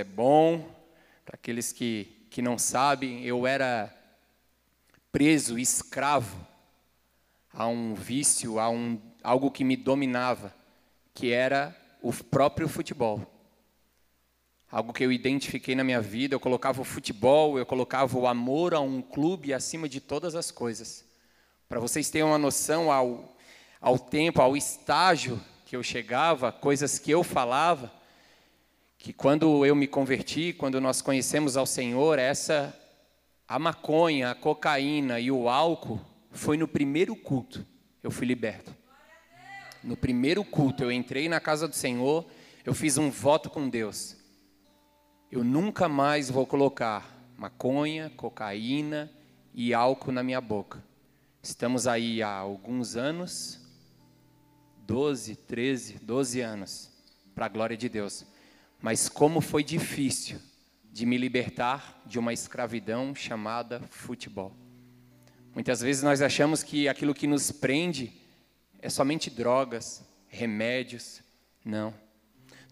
é bom. Para aqueles que, que não sabem, eu era preso, escravo a um vício, a um, algo que me dominava, que era o próprio futebol. Algo que eu identifiquei na minha vida, eu colocava o futebol, eu colocava o amor a um clube acima de todas as coisas. Para vocês terem uma noção ao, ao tempo, ao estágio que eu chegava, coisas que eu falava, que quando eu me converti, quando nós conhecemos ao Senhor, essa a maconha, a cocaína e o álcool foi no primeiro culto eu fui liberto. No primeiro culto eu entrei na casa do Senhor, eu fiz um voto com Deus. Eu nunca mais vou colocar maconha, cocaína e álcool na minha boca. Estamos aí há alguns anos, 12, 13, 12 anos, para a glória de Deus. Mas como foi difícil de me libertar de uma escravidão chamada futebol. Muitas vezes nós achamos que aquilo que nos prende é somente drogas, remédios. Não.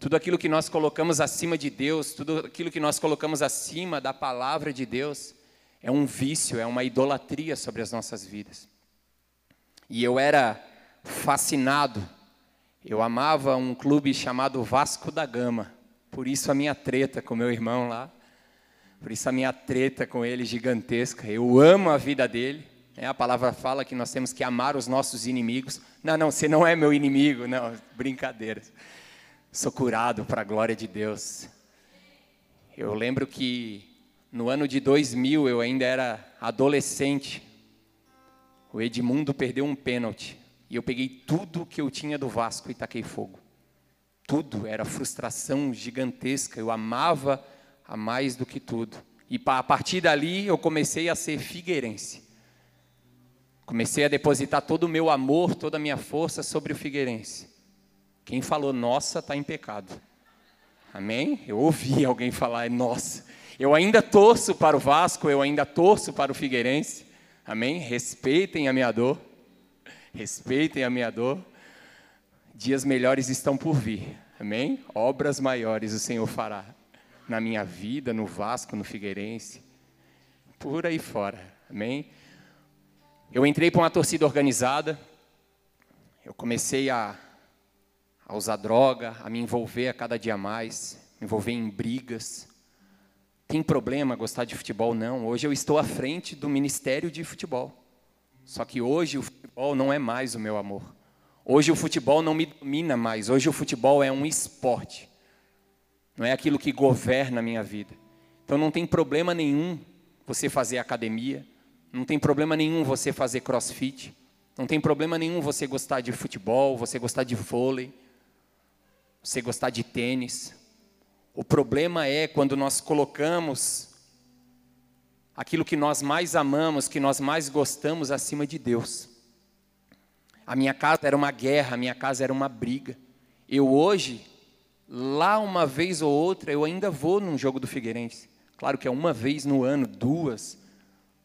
Tudo aquilo que nós colocamos acima de Deus, tudo aquilo que nós colocamos acima da palavra de Deus, é um vício, é uma idolatria sobre as nossas vidas. E eu era fascinado, eu amava um clube chamado Vasco da Gama, por isso a minha treta com meu irmão lá, por isso a minha treta com ele gigantesca. Eu amo a vida dele. É, a palavra fala que nós temos que amar os nossos inimigos. Não, não, você não é meu inimigo. Não, brincadeira. Sou curado para a glória de Deus. Eu lembro que no ano de 2000 eu ainda era adolescente. O Edmundo perdeu um pênalti. E eu peguei tudo que eu tinha do Vasco e taquei fogo. Tudo, era frustração gigantesca. Eu amava a mais do que tudo. E a partir dali eu comecei a ser figueirense. Comecei a depositar todo o meu amor, toda a minha força sobre o Figueirense. Quem falou nossa está em pecado. Amém? Eu ouvi alguém falar nossa. Eu ainda torço para o Vasco, eu ainda torço para o Figueirense. Amém? Respeitem a minha dor. Respeitem a minha dor. Dias melhores estão por vir. Amém? Obras maiores o Senhor fará na minha vida, no Vasco, no Figueirense, por aí fora. Amém? Eu entrei para uma torcida organizada, eu comecei a, a usar droga, a me envolver a cada dia mais, me envolver em brigas. Tem problema gostar de futebol? Não. Hoje eu estou à frente do Ministério de Futebol. Só que hoje o futebol não é mais o meu amor. Hoje o futebol não me domina mais. Hoje o futebol é um esporte não é aquilo que governa a minha vida. Então não tem problema nenhum você fazer academia, não tem problema nenhum você fazer crossfit, não tem problema nenhum você gostar de futebol, você gostar de vôlei, você gostar de tênis. O problema é quando nós colocamos aquilo que nós mais amamos, que nós mais gostamos acima de Deus. A minha casa era uma guerra, a minha casa era uma briga. Eu hoje Lá uma vez ou outra eu ainda vou num jogo do Figueirense. Claro que é uma vez no ano, duas,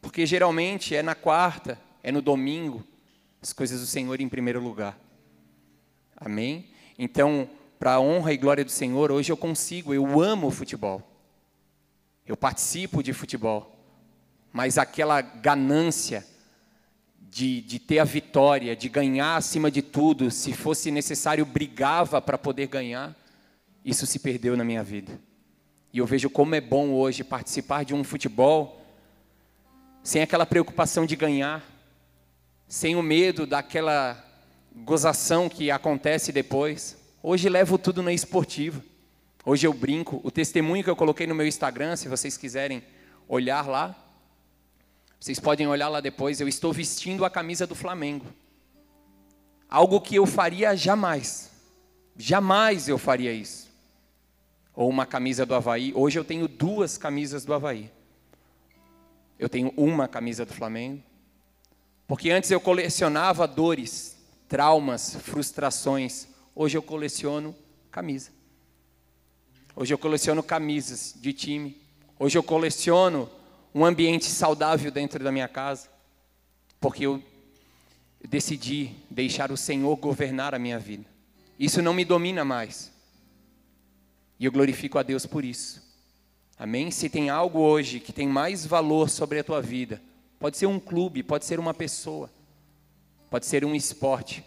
porque geralmente é na quarta, é no domingo, as coisas do Senhor em primeiro lugar. Amém? Então, para a honra e glória do Senhor, hoje eu consigo, eu amo futebol. Eu participo de futebol. Mas aquela ganância de, de ter a vitória, de ganhar acima de tudo, se fosse necessário, brigava para poder ganhar isso se perdeu na minha vida. E eu vejo como é bom hoje participar de um futebol sem aquela preocupação de ganhar, sem o medo daquela gozação que acontece depois. Hoje levo tudo na esportiva. Hoje eu brinco. O testemunho que eu coloquei no meu Instagram, se vocês quiserem olhar lá, vocês podem olhar lá depois. Eu estou vestindo a camisa do Flamengo. Algo que eu faria jamais. Jamais eu faria isso ou uma camisa do Havaí. Hoje eu tenho duas camisas do Havaí. Eu tenho uma camisa do Flamengo. Porque antes eu colecionava dores, traumas, frustrações. Hoje eu coleciono camisa. Hoje eu coleciono camisas de time. Hoje eu coleciono um ambiente saudável dentro da minha casa. Porque eu decidi deixar o Senhor governar a minha vida. Isso não me domina mais. E eu glorifico a Deus por isso. Amém? Se tem algo hoje que tem mais valor sobre a tua vida, pode ser um clube, pode ser uma pessoa, pode ser um esporte.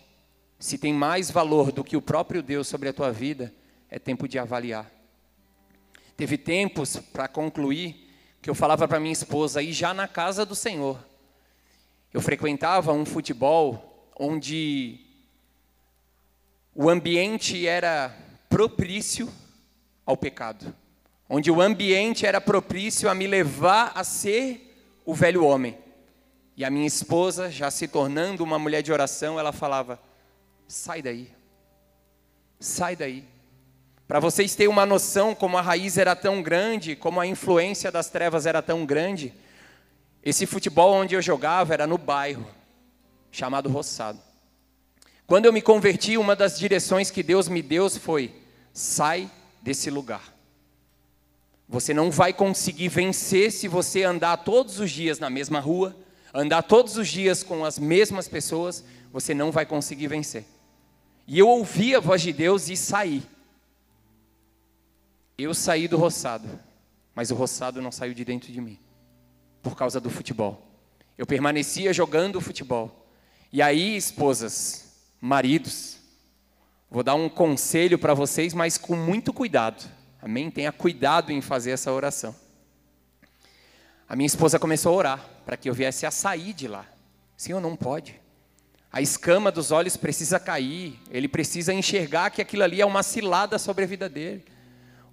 Se tem mais valor do que o próprio Deus sobre a tua vida, é tempo de avaliar. Teve tempos, para concluir, que eu falava para minha esposa, aí já na casa do Senhor. Eu frequentava um futebol onde o ambiente era propício ao pecado onde o ambiente era propício a me levar a ser o velho homem. E a minha esposa, já se tornando uma mulher de oração, ela falava: sai daí, sai daí. Para vocês terem uma noção como a raiz era tão grande, como a influência das trevas era tão grande, esse futebol onde eu jogava era no bairro, chamado Roçado. Quando eu me converti, uma das direções que Deus me deu foi: sai desse lugar. Você não vai conseguir vencer se você andar todos os dias na mesma rua, andar todos os dias com as mesmas pessoas, você não vai conseguir vencer. E eu ouvi a voz de Deus e saí. Eu saí do roçado, mas o roçado não saiu de dentro de mim, por causa do futebol. Eu permanecia jogando futebol. E aí, esposas, maridos, vou dar um conselho para vocês, mas com muito cuidado. Amém? Tenha cuidado em fazer essa oração. A minha esposa começou a orar para que eu viesse a sair de lá. Senhor, não pode. A escama dos olhos precisa cair, ele precisa enxergar que aquilo ali é uma cilada sobre a vida dele.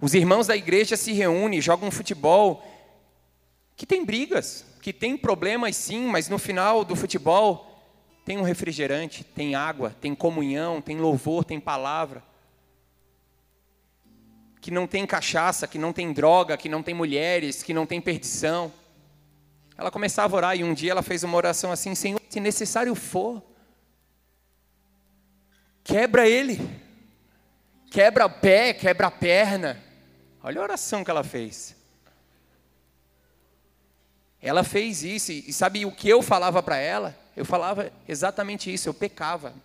Os irmãos da igreja se reúnem, jogam futebol, que tem brigas, que tem problemas sim, mas no final do futebol tem um refrigerante, tem água, tem comunhão, tem louvor, tem palavra que não tem cachaça, que não tem droga, que não tem mulheres, que não tem perdição. Ela começava a orar e um dia ela fez uma oração assim: Senhor, se necessário for, quebra ele, quebra o pé, quebra a perna. Olha a oração que ela fez. Ela fez isso, e sabe o que eu falava para ela? Eu falava exatamente isso, eu pecava.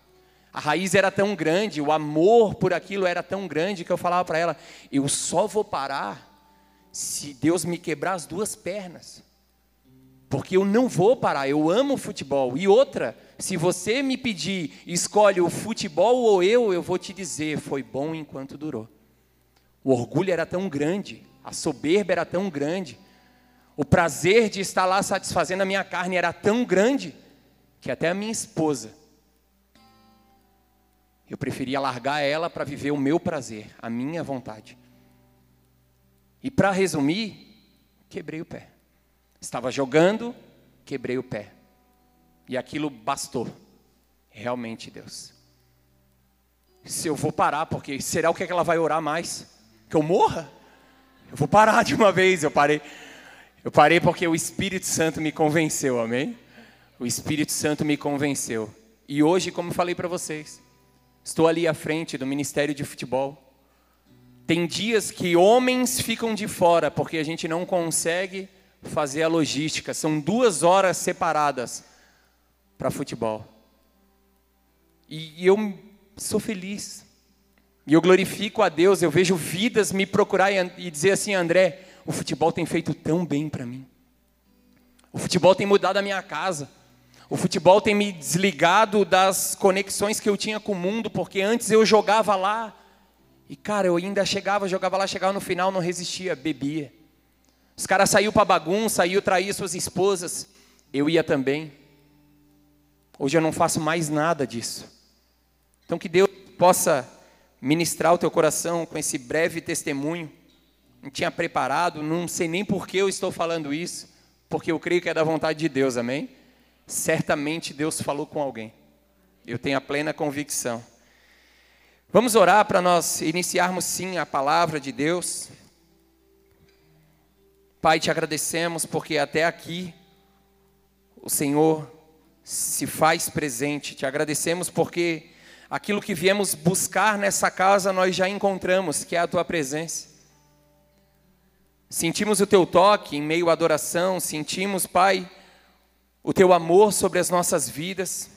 A raiz era tão grande, o amor por aquilo era tão grande que eu falava para ela: eu só vou parar se Deus me quebrar as duas pernas. Porque eu não vou parar, eu amo futebol. E outra, se você me pedir, escolhe o futebol ou eu, eu vou te dizer, foi bom enquanto durou. O orgulho era tão grande, a soberba era tão grande, o prazer de estar lá satisfazendo a minha carne era tão grande, que até a minha esposa eu preferia largar ela para viver o meu prazer, a minha vontade. E para resumir, quebrei o pé. Estava jogando, quebrei o pé. E aquilo bastou. Realmente, Deus. Se eu vou parar, porque será o que, é que ela vai orar mais? Que eu morra? Eu vou parar de uma vez. Eu parei. Eu parei porque o Espírito Santo me convenceu, amém? O Espírito Santo me convenceu. E hoje, como falei para vocês, Estou ali à frente do Ministério de Futebol. Tem dias que homens ficam de fora porque a gente não consegue fazer a logística. São duas horas separadas para futebol. E eu sou feliz. E eu glorifico a Deus. Eu vejo vidas me procurar e dizer assim: André, o futebol tem feito tão bem para mim. O futebol tem mudado a minha casa. O futebol tem me desligado das conexões que eu tinha com o mundo, porque antes eu jogava lá. E, cara, eu ainda chegava, jogava lá, chegava no final, não resistia, bebia. Os caras saíam para bagunça, saíam trair suas esposas. Eu ia também. Hoje eu não faço mais nada disso. Então que Deus possa ministrar o teu coração com esse breve testemunho. Não tinha preparado, não sei nem por que eu estou falando isso, porque eu creio que é da vontade de Deus, amém? certamente Deus falou com alguém. Eu tenho a plena convicção. Vamos orar para nós iniciarmos sim a palavra de Deus. Pai, te agradecemos porque até aqui o Senhor se faz presente. Te agradecemos porque aquilo que viemos buscar nessa casa nós já encontramos, que é a tua presença. Sentimos o teu toque em meio à adoração, sentimos, Pai, o teu amor sobre as nossas vidas.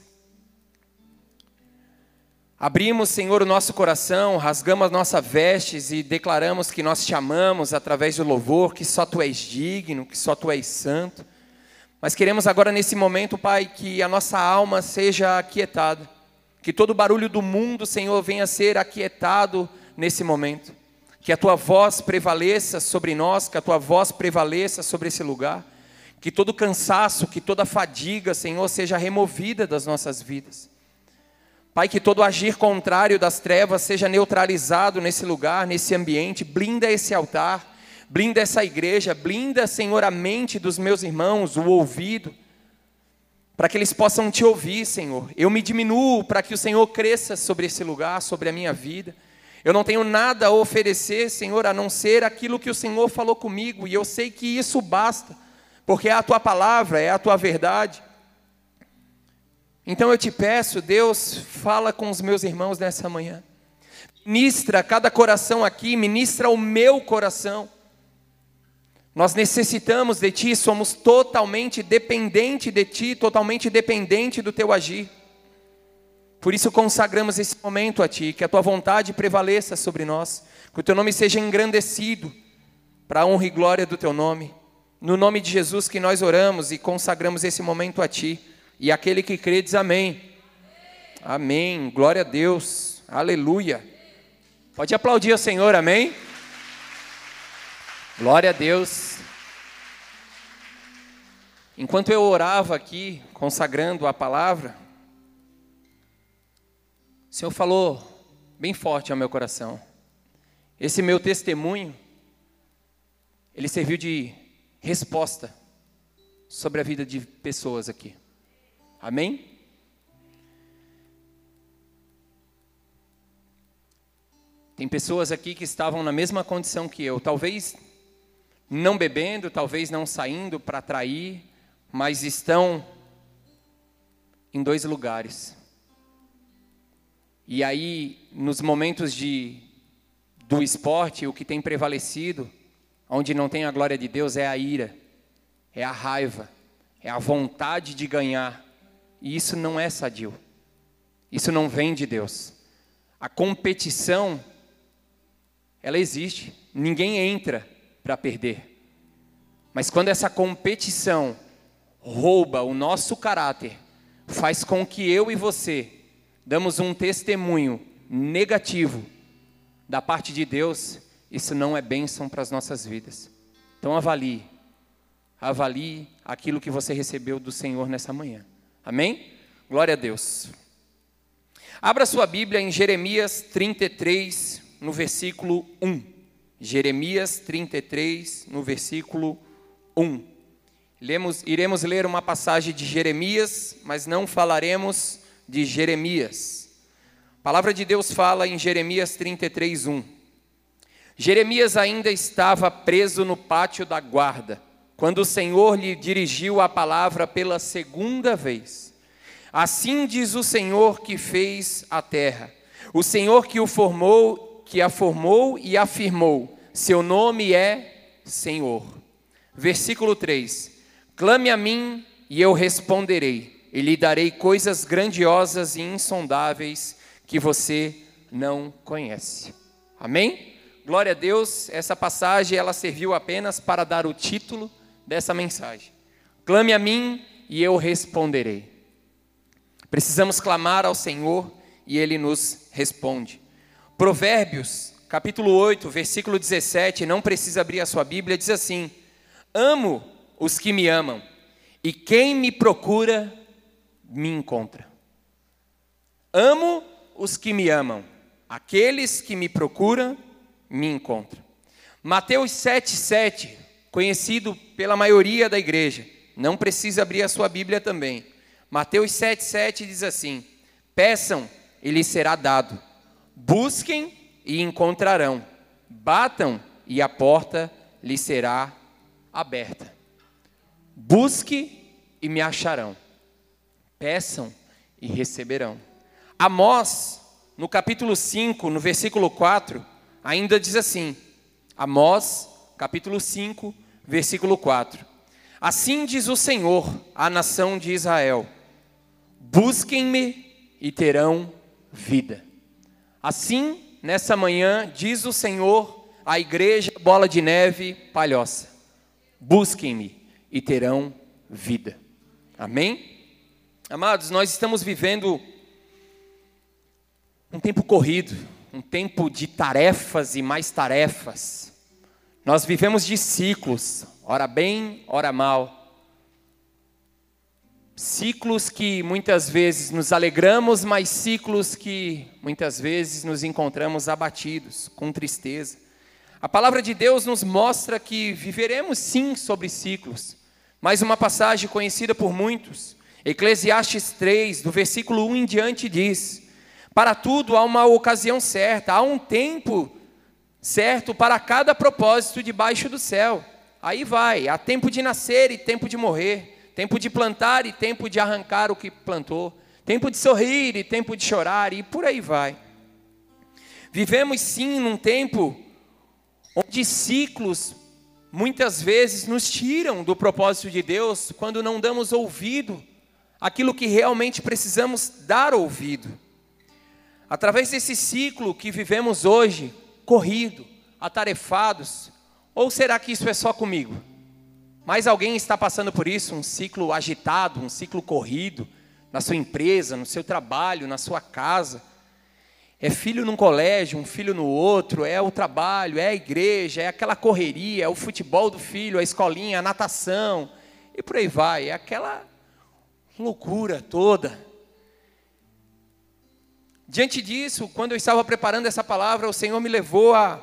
Abrimos, Senhor, o nosso coração, rasgamos as nossas vestes e declaramos que nós te amamos através do louvor, que só tu és digno, que só tu és santo. Mas queremos agora, nesse momento, Pai, que a nossa alma seja aquietada, que todo barulho do mundo, Senhor, venha ser aquietado nesse momento, que a tua voz prevaleça sobre nós, que a tua voz prevaleça sobre esse lugar, que todo cansaço, que toda fadiga, Senhor, seja removida das nossas vidas. Pai, que todo agir contrário das trevas seja neutralizado nesse lugar, nesse ambiente, blinda esse altar, blinda essa igreja, blinda, Senhor, a mente dos meus irmãos, o ouvido, para que eles possam te ouvir, Senhor. Eu me diminuo para que o Senhor cresça sobre esse lugar, sobre a minha vida. Eu não tenho nada a oferecer, Senhor, a não ser aquilo que o Senhor falou comigo, e eu sei que isso basta, porque é a tua palavra, é a tua verdade. Então eu te peço, Deus, fala com os meus irmãos nessa manhã. Ministra cada coração aqui, ministra o meu coração. Nós necessitamos de Ti, somos totalmente dependente de Ti, totalmente dependente do Teu agir. Por isso consagramos esse momento a Ti, que a Tua vontade prevaleça sobre nós, que o Teu nome seja engrandecido, para a honra e glória do Teu nome. No nome de Jesus que nós oramos e consagramos esse momento a Ti. E aquele que crê diz amém. Amém. Glória a Deus. Aleluia. Pode aplaudir o Senhor, amém? Glória a Deus. Enquanto eu orava aqui, consagrando a palavra, o Senhor falou bem forte ao meu coração. Esse meu testemunho, ele serviu de resposta sobre a vida de pessoas aqui. Amém? Tem pessoas aqui que estavam na mesma condição que eu, talvez não bebendo, talvez não saindo para trair, mas estão em dois lugares. E aí, nos momentos de do esporte, o que tem prevalecido, onde não tem a glória de Deus, é a ira, é a raiva, é a vontade de ganhar, e isso não é sadio. Isso não vem de Deus. A competição, ela existe. Ninguém entra para perder. Mas quando essa competição rouba o nosso caráter, faz com que eu e você damos um testemunho negativo da parte de Deus, isso não é bênção para as nossas vidas. Então avalie, avalie aquilo que você recebeu do Senhor nessa manhã. Amém? Glória a Deus. Abra sua Bíblia em Jeremias 33, no versículo 1. Jeremias 33, no versículo 1. Lemos, iremos ler uma passagem de Jeremias, mas não falaremos de Jeremias. A palavra de Deus fala em Jeremias 33, 1. Jeremias ainda estava preso no pátio da guarda quando o Senhor lhe dirigiu a palavra pela segunda vez. Assim diz o Senhor que fez a terra, o Senhor que o formou, que a formou e afirmou: seu nome é Senhor. Versículo 3: Clame a mim e eu responderei, e lhe darei coisas grandiosas e insondáveis que você não conhece. Amém? Glória a Deus. Essa passagem ela serviu apenas para dar o título dessa mensagem. Clame a mim e eu responderei. Precisamos clamar ao Senhor e ele nos responde. Provérbios, capítulo 8, versículo 17, não precisa abrir a sua Bíblia, diz assim: Amo os que me amam, e quem me procura, me encontra. Amo os que me amam, aqueles que me procuram, me encontram. Mateus 7, 7, conhecido pela maioria da igreja. Não precisa abrir a sua Bíblia também. Mateus 7,7 diz assim: Peçam e lhes será dado, busquem e encontrarão, batam e a porta lhes será aberta. Busque e me acharão, peçam e receberão. Amós, no capítulo 5, no versículo 4, ainda diz assim: Amós, capítulo 5, versículo 4. Assim diz o Senhor à nação de Israel: Busquem-me e terão vida. Assim, nessa manhã, diz o Senhor à igreja Bola de Neve Palhoça: busquem-me e terão vida. Amém? Amados, nós estamos vivendo um tempo corrido, um tempo de tarefas e mais tarefas. Nós vivemos de ciclos, ora bem, ora mal. Ciclos que muitas vezes nos alegramos, mas ciclos que muitas vezes nos encontramos abatidos, com tristeza. A palavra de Deus nos mostra que viveremos sim sobre ciclos. Mais uma passagem conhecida por muitos, Eclesiastes 3, do versículo 1 em diante, diz: Para tudo há uma ocasião certa, há um tempo certo para cada propósito debaixo do céu. Aí vai, há tempo de nascer e tempo de morrer tempo de plantar e tempo de arrancar o que plantou, tempo de sorrir e tempo de chorar, e por aí vai. Vivemos sim num tempo onde ciclos muitas vezes nos tiram do propósito de Deus quando não damos ouvido àquilo que realmente precisamos dar ouvido. Através desse ciclo que vivemos hoje, corrido, atarefados, ou será que isso é só comigo? Mas alguém está passando por isso, um ciclo agitado, um ciclo corrido, na sua empresa, no seu trabalho, na sua casa. É filho num colégio, um filho no outro, é o trabalho, é a igreja, é aquela correria, é o futebol do filho, a escolinha, a natação, e por aí vai, é aquela loucura toda. Diante disso, quando eu estava preparando essa palavra, o Senhor me levou a,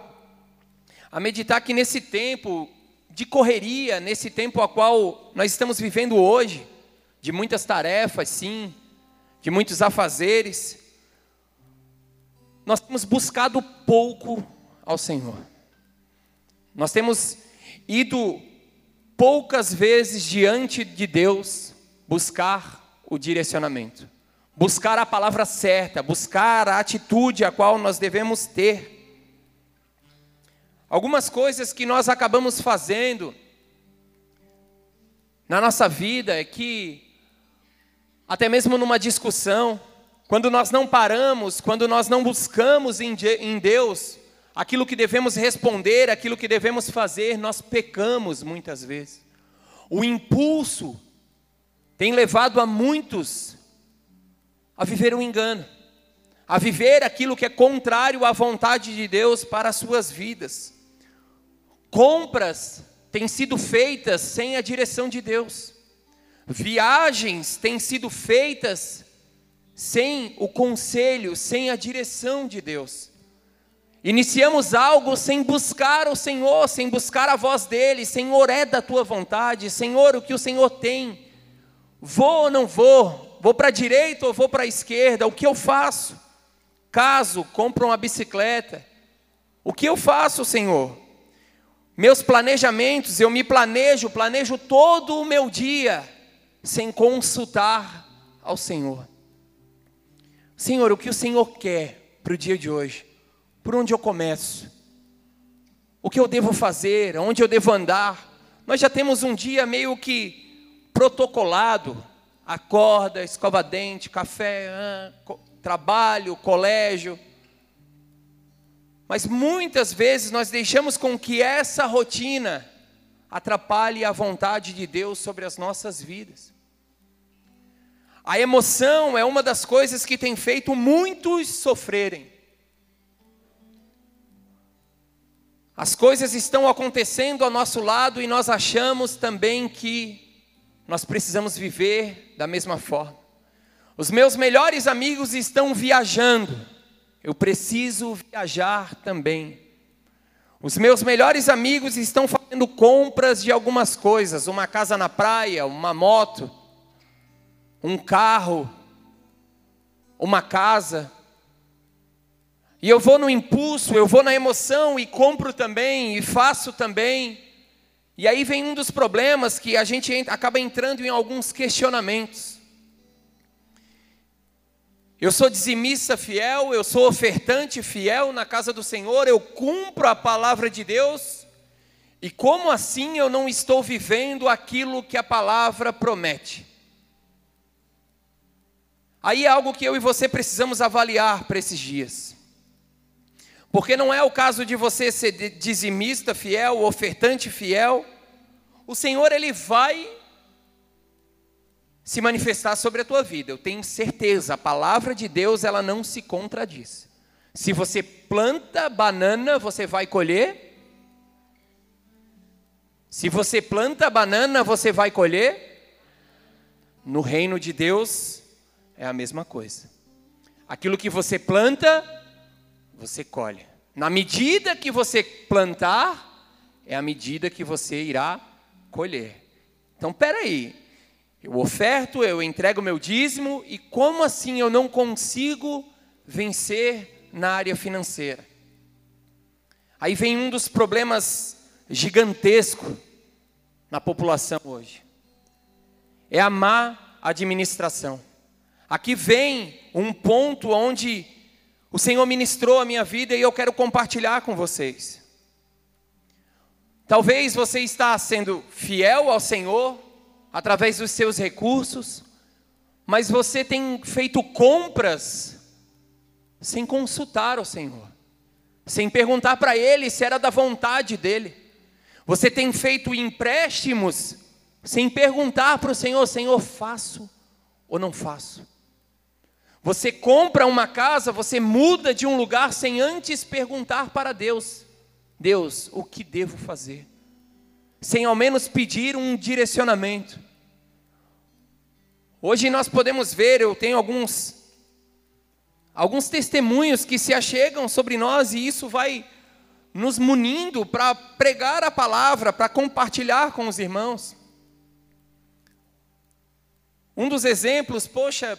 a meditar que nesse tempo de correria nesse tempo a qual nós estamos vivendo hoje, de muitas tarefas, sim, de muitos afazeres, nós temos buscado pouco ao Senhor. Nós temos ido poucas vezes diante de Deus buscar o direcionamento, buscar a palavra certa, buscar a atitude a qual nós devemos ter. Algumas coisas que nós acabamos fazendo na nossa vida é que, até mesmo numa discussão, quando nós não paramos, quando nós não buscamos em Deus aquilo que devemos responder, aquilo que devemos fazer, nós pecamos muitas vezes. O impulso tem levado a muitos a viver um engano, a viver aquilo que é contrário à vontade de Deus para as suas vidas. Compras têm sido feitas sem a direção de Deus. Viagens têm sido feitas sem o conselho, sem a direção de Deus. Iniciamos algo sem buscar o Senhor, sem buscar a voz dele. Senhor, é da tua vontade. Senhor, o que o Senhor tem? Vou ou não vou? Vou para a direita ou vou para a esquerda? O que eu faço? Caso compro uma bicicleta, o que eu faço, Senhor? Meus planejamentos, eu me planejo, planejo todo o meu dia sem consultar ao Senhor. Senhor, o que o Senhor quer para o dia de hoje? Por onde eu começo? O que eu devo fazer? Onde eu devo andar? Nós já temos um dia meio que protocolado: acorda, escova dente, café, trabalho, colégio. Mas muitas vezes nós deixamos com que essa rotina atrapalhe a vontade de Deus sobre as nossas vidas. A emoção é uma das coisas que tem feito muitos sofrerem. As coisas estão acontecendo ao nosso lado e nós achamos também que nós precisamos viver da mesma forma. Os meus melhores amigos estão viajando. Eu preciso viajar também. Os meus melhores amigos estão fazendo compras de algumas coisas: uma casa na praia, uma moto, um carro, uma casa. E eu vou no impulso, eu vou na emoção e compro também, e faço também. E aí vem um dos problemas que a gente acaba entrando em alguns questionamentos. Eu sou dizimista fiel, eu sou ofertante fiel na casa do Senhor, eu cumpro a palavra de Deus, e como assim eu não estou vivendo aquilo que a palavra promete? Aí é algo que eu e você precisamos avaliar para esses dias. Porque não é o caso de você ser dizimista fiel, ofertante fiel. O Senhor, Ele vai se manifestar sobre a tua vida. Eu tenho certeza, a palavra de Deus, ela não se contradiz. Se você planta banana, você vai colher. Se você planta banana, você vai colher. No reino de Deus é a mesma coisa. Aquilo que você planta, você colhe. Na medida que você plantar, é a medida que você irá colher. Então, peraí, eu oferto, eu entrego meu dízimo, e como assim eu não consigo vencer na área financeira? Aí vem um dos problemas gigantescos na população hoje. É a má administração. Aqui vem um ponto onde o Senhor ministrou a minha vida e eu quero compartilhar com vocês. Talvez você está sendo fiel ao Senhor através dos seus recursos, mas você tem feito compras sem consultar o Senhor, sem perguntar para Ele se era da vontade dEle. Você tem feito empréstimos sem perguntar para o Senhor: Senhor, faço ou não faço? Você compra uma casa, você muda de um lugar sem antes perguntar para Deus: Deus, o que devo fazer? Sem ao menos pedir um direcionamento. Hoje nós podemos ver, eu tenho alguns alguns testemunhos que se achegam sobre nós e isso vai nos munindo para pregar a palavra, para compartilhar com os irmãos. Um dos exemplos, poxa,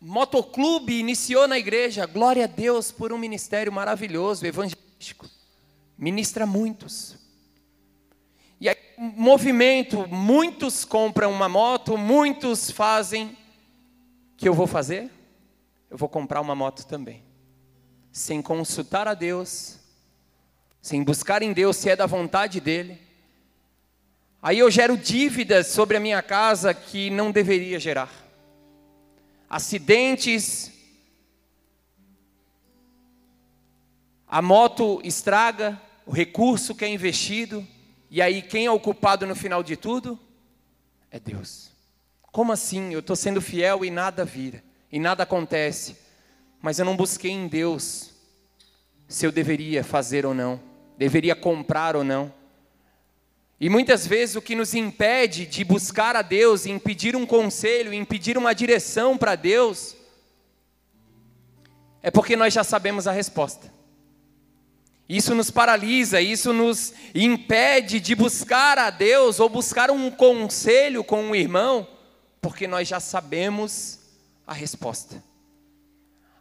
motoclube iniciou na igreja, glória a Deus por um ministério maravilhoso, evangelístico, ministra muitos. E aí, movimento, muitos compram uma moto, muitos fazem. O que eu vou fazer? Eu vou comprar uma moto também. Sem consultar a Deus, sem buscar em Deus se é da vontade dEle. Aí eu gero dívidas sobre a minha casa que não deveria gerar. Acidentes, a moto estraga, o recurso que é investido, e aí quem é o culpado no final de tudo? É Deus. Como assim? Eu estou sendo fiel e nada vira, e nada acontece, mas eu não busquei em Deus se eu deveria fazer ou não, deveria comprar ou não. E muitas vezes o que nos impede de buscar a Deus, em pedir um conselho, em pedir uma direção para Deus, é porque nós já sabemos a resposta. Isso nos paralisa, isso nos impede de buscar a Deus ou buscar um conselho com um irmão, porque nós já sabemos a resposta.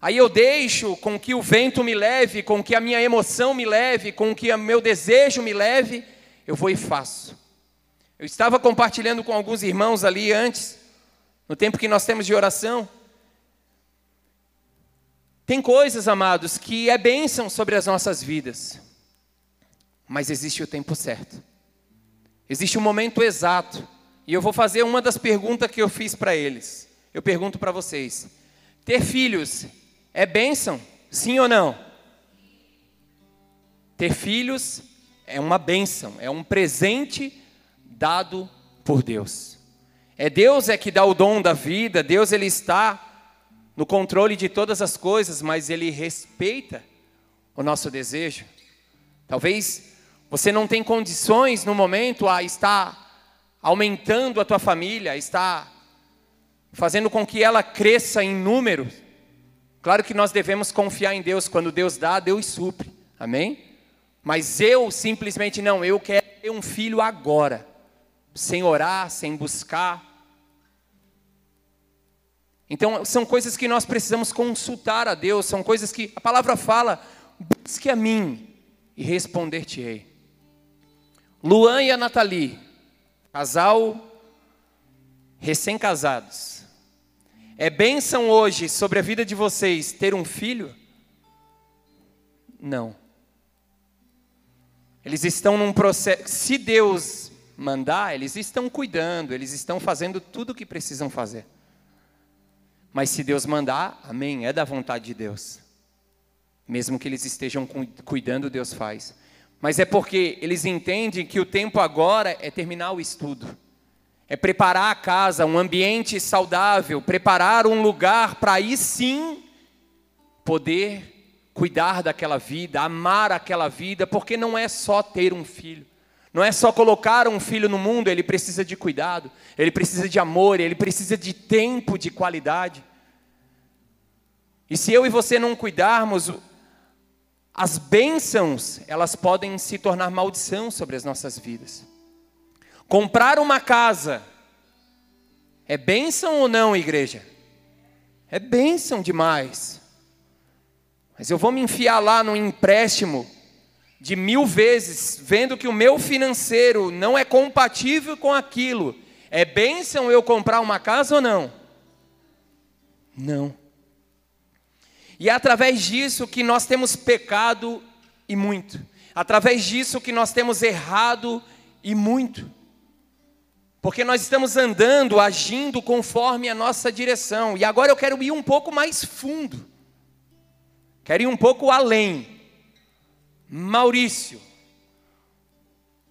Aí eu deixo com que o vento me leve, com que a minha emoção me leve, com que o meu desejo me leve, eu vou e faço. Eu estava compartilhando com alguns irmãos ali antes, no tempo que nós temos de oração. Tem coisas, amados, que é bênção sobre as nossas vidas, mas existe o tempo certo, existe o momento exato, e eu vou fazer uma das perguntas que eu fiz para eles. Eu pergunto para vocês: ter filhos é bênção? Sim ou não? Ter filhos é uma bênção, é um presente dado por Deus. É Deus é que dá o dom da vida, Deus ele está no controle de todas as coisas, mas ele respeita o nosso desejo. Talvez você não tenha condições no momento a estar aumentando a tua família, a estar fazendo com que ela cresça em número. Claro que nós devemos confiar em Deus, quando Deus dá, Deus supre. Amém? Mas eu simplesmente não, eu quero ter um filho agora, sem orar, sem buscar. Então, são coisas que nós precisamos consultar a Deus, são coisas que a palavra fala, busque a mim e responder-te-ei. Luan e a Nathalie, casal recém-casados. É bênção hoje sobre a vida de vocês ter um filho? Não. Eles estão num processo. Se Deus mandar, eles estão cuidando, eles estão fazendo tudo o que precisam fazer. Mas se Deus mandar, amém, é da vontade de Deus. Mesmo que eles estejam cuidando, Deus faz. Mas é porque eles entendem que o tempo agora é terminar o estudo. É preparar a casa, um ambiente saudável, preparar um lugar para aí sim poder cuidar daquela vida, amar aquela vida, porque não é só ter um filho. Não é só colocar um filho no mundo, ele precisa de cuidado, ele precisa de amor, ele precisa de tempo de qualidade. E se eu e você não cuidarmos, as bênçãos, elas podem se tornar maldição sobre as nossas vidas. Comprar uma casa é bênção ou não, igreja? É bênção demais. Mas eu vou me enfiar lá num empréstimo de mil vezes, vendo que o meu financeiro não é compatível com aquilo. É bênção eu comprar uma casa ou não? Não. E é através disso que nós temos pecado e muito. Através disso que nós temos errado e muito. Porque nós estamos andando, agindo conforme a nossa direção. E agora eu quero ir um pouco mais fundo. Quero ir um pouco além. Maurício.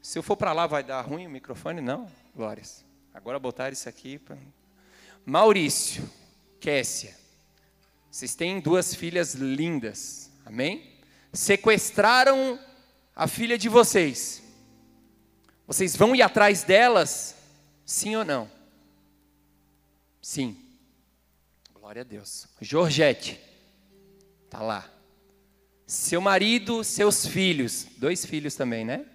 Se eu for para lá, vai dar ruim o microfone? Não, Glórias. Agora botar isso aqui. Pra... Maurício, Kécia. Vocês têm duas filhas lindas, amém? Sequestraram a filha de vocês. Vocês vão ir atrás delas, sim ou não? Sim. Glória a Deus. Georgette, tá lá. Seu marido, seus filhos, dois filhos também, né?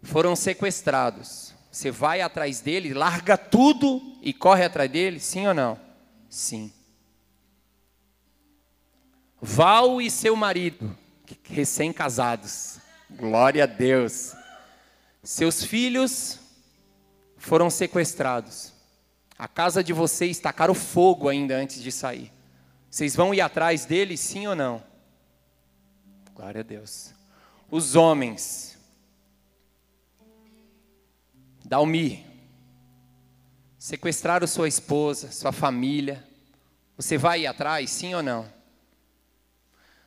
Foram sequestrados. Você vai atrás dele, larga tudo e corre atrás dele, sim ou não? Sim. Val e seu marido, recém-casados. Glória a Deus. Seus filhos foram sequestrados. A casa de vocês tacaram fogo ainda antes de sair. Vocês vão ir atrás deles, sim ou não? Glória a Deus. Os homens. Dalmi. Sequestraram sua esposa, sua família. Você vai ir atrás, sim ou não?